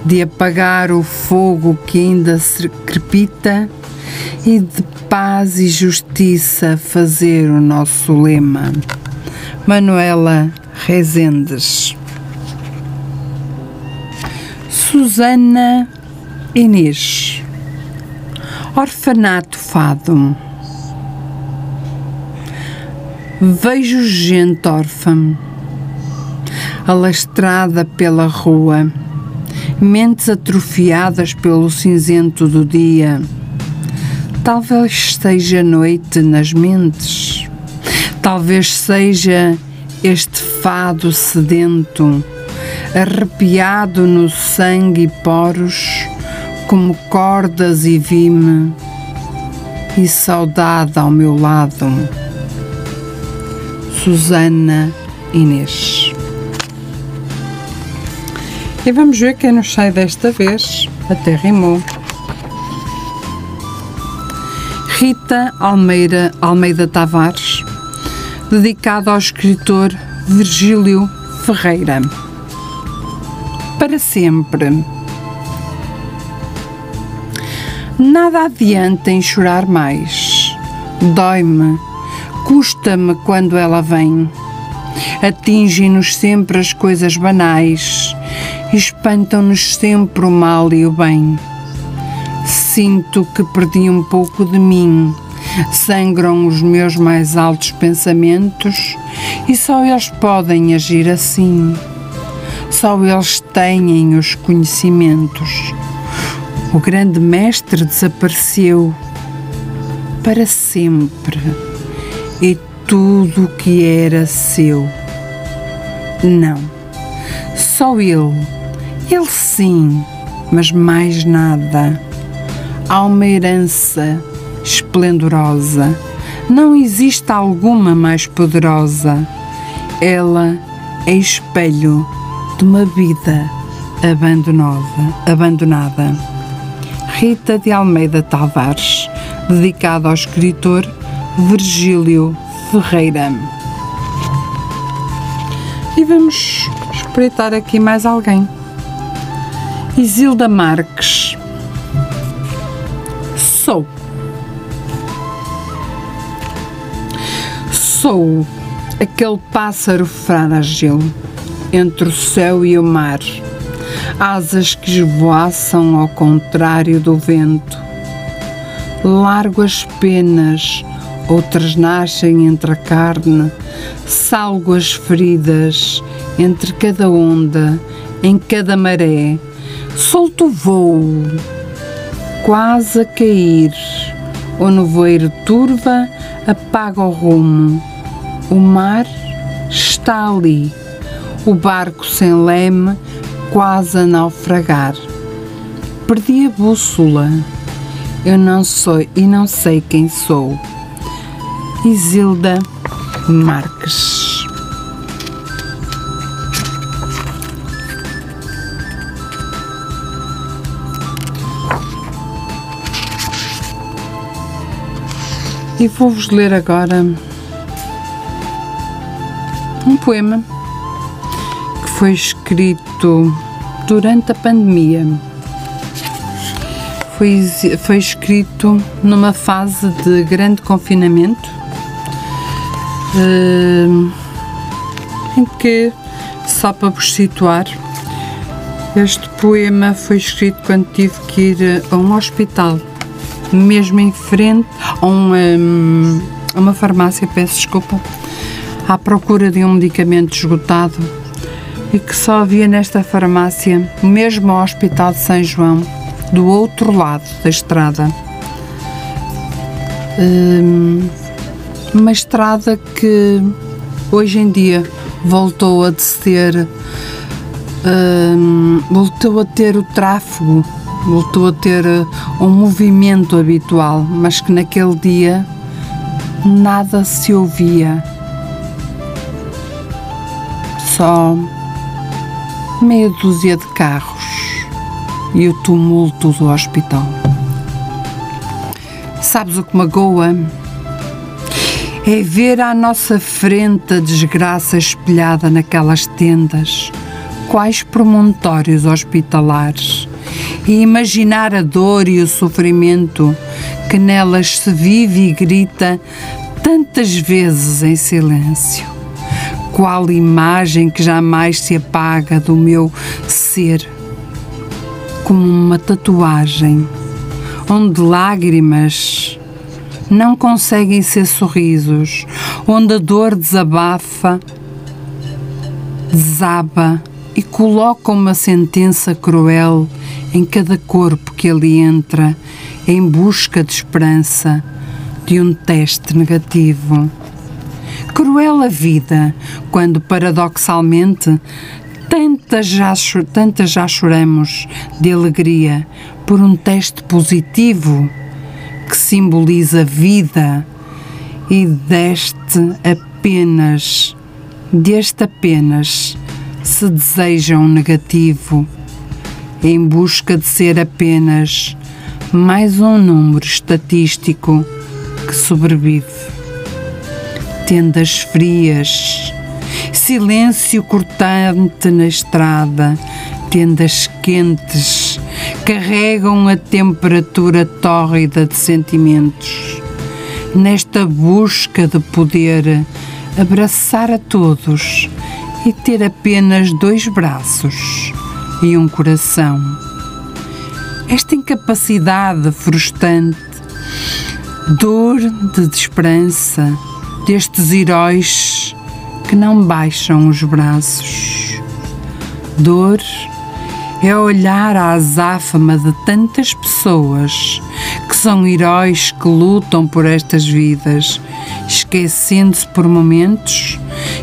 de apagar o fogo que ainda se crepita e de paz e justiça fazer o nosso lema. Manuela Rezendes. Susana Inês. Orfanato Fado. Vejo gente órfã, alastrada pela rua, mentes atrofiadas pelo cinzento do dia. Talvez seja noite nas mentes, talvez seja este fado sedento, arrepiado no sangue e poros, como cordas e vime, e saudade ao meu lado. Susana Inês. E vamos ver quem nos sai desta vez. Até rimou. Rita Almeida, Almeida Tavares, dedicado ao escritor Virgílio Ferreira. Para sempre. Nada adianta em chorar mais. Dói-me, custa-me quando ela vem. Atingem-nos sempre as coisas banais, espantam-nos sempre o mal e o bem. Sinto que perdi um pouco de mim, sangram os meus mais altos pensamentos e só eles podem agir assim. Só eles têm os conhecimentos. O grande mestre desapareceu para sempre e tudo o que era seu. Não, só ele, ele sim, mas mais nada. Há uma herança esplendorosa, não existe alguma mais poderosa. Ela é espelho de uma vida abandonada. abandonada. Rita de Almeida Tavares, dedicada ao escritor Virgílio Ferreira. E vamos espreitar aqui mais alguém. Isilda Marques. Sou. Sou aquele pássaro frágil entre o céu e o mar, asas que esvoaçam ao contrário do vento. Largo as penas, outras nascem entre a carne, salgo as feridas entre cada onda, em cada maré, solto voo, quase a cair. O nevoeiro turva apaga o rumo. O mar está ali. O barco sem leme, quase a naufragar. Perdi a bússola. Eu não sou e não sei quem sou. Isilda Marques. E vou-vos ler agora um poema que foi escrito durante a pandemia. Foi, foi escrito numa fase de grande confinamento, eh, em que, só para vos situar, este poema foi escrito quando tive que ir a um hospital, mesmo em frente a uma, a uma farmácia, peço desculpa, à procura de um medicamento esgotado e que só havia nesta farmácia, mesmo ao Hospital de São João, do outro lado da estrada. Hum, uma estrada que hoje em dia voltou a ter hum, voltou a ter o tráfego, voltou a ter um movimento habitual, mas que naquele dia nada se ouvia. Só meia dúzia de carros e o tumulto do hospital. Sabes o que magoa? É ver à nossa frente a desgraça espelhada naquelas tendas, quais promontórios hospitalares, e imaginar a dor e o sofrimento que nelas se vive e grita tantas vezes em silêncio. Qual imagem que jamais se apaga do meu ser, como uma tatuagem, onde lágrimas não conseguem ser sorrisos, onde a dor desabafa, desaba e coloca uma sentença cruel em cada corpo que ali entra em busca de esperança de um teste negativo. Cruel a vida, quando paradoxalmente tantas já, tantas já choramos de alegria por um teste positivo que simboliza vida e deste apenas, deste apenas se deseja um negativo em busca de ser apenas mais um número estatístico que sobrevive. Tendas frias, silêncio cortante na estrada, tendas quentes carregam a temperatura tórrida de sentimentos. Nesta busca de poder abraçar a todos e ter apenas dois braços e um coração. Esta incapacidade frustrante, dor de desesperança destes heróis que não baixam os braços. Dor é olhar a azáfama de tantas pessoas que são heróis que lutam por estas vidas, esquecendo-se por momentos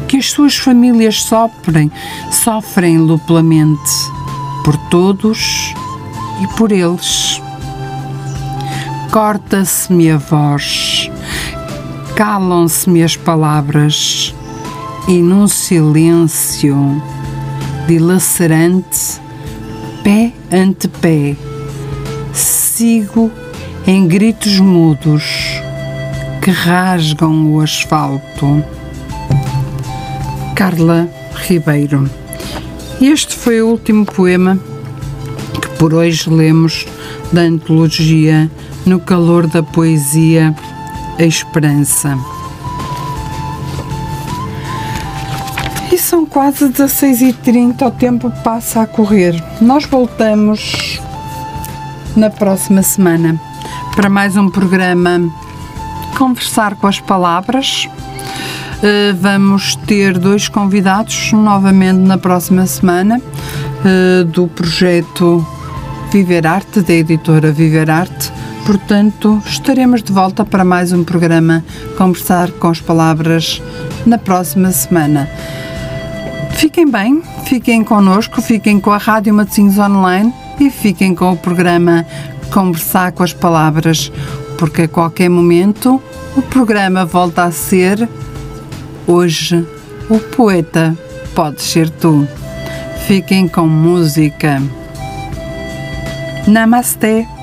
que as suas famílias sofrem, sofrem duplamente por todos e por eles. Corta-se-me a voz, calam-se-me as palavras, e num silêncio dilacerante, pé ante pé, sigo em gritos mudos que rasgam o asfalto. Carla Ribeiro. Este foi o último poema que por hoje lemos da antologia No Calor da Poesia, a Esperança. E são quase 16h30, o tempo passa a correr. Nós voltamos na próxima semana para mais um programa Conversar com as Palavras. Uh, vamos ter dois convidados novamente na próxima semana uh, do projeto Viver Arte, da editora Viver Arte. Portanto, estaremos de volta para mais um programa Conversar com as Palavras na próxima semana. Fiquem bem, fiquem connosco, fiquem com a Rádio Matosinhos Online e fiquem com o programa Conversar com as Palavras, porque a qualquer momento o programa volta a ser Hoje o poeta pode ser tu. Fiquem com música. Namastê.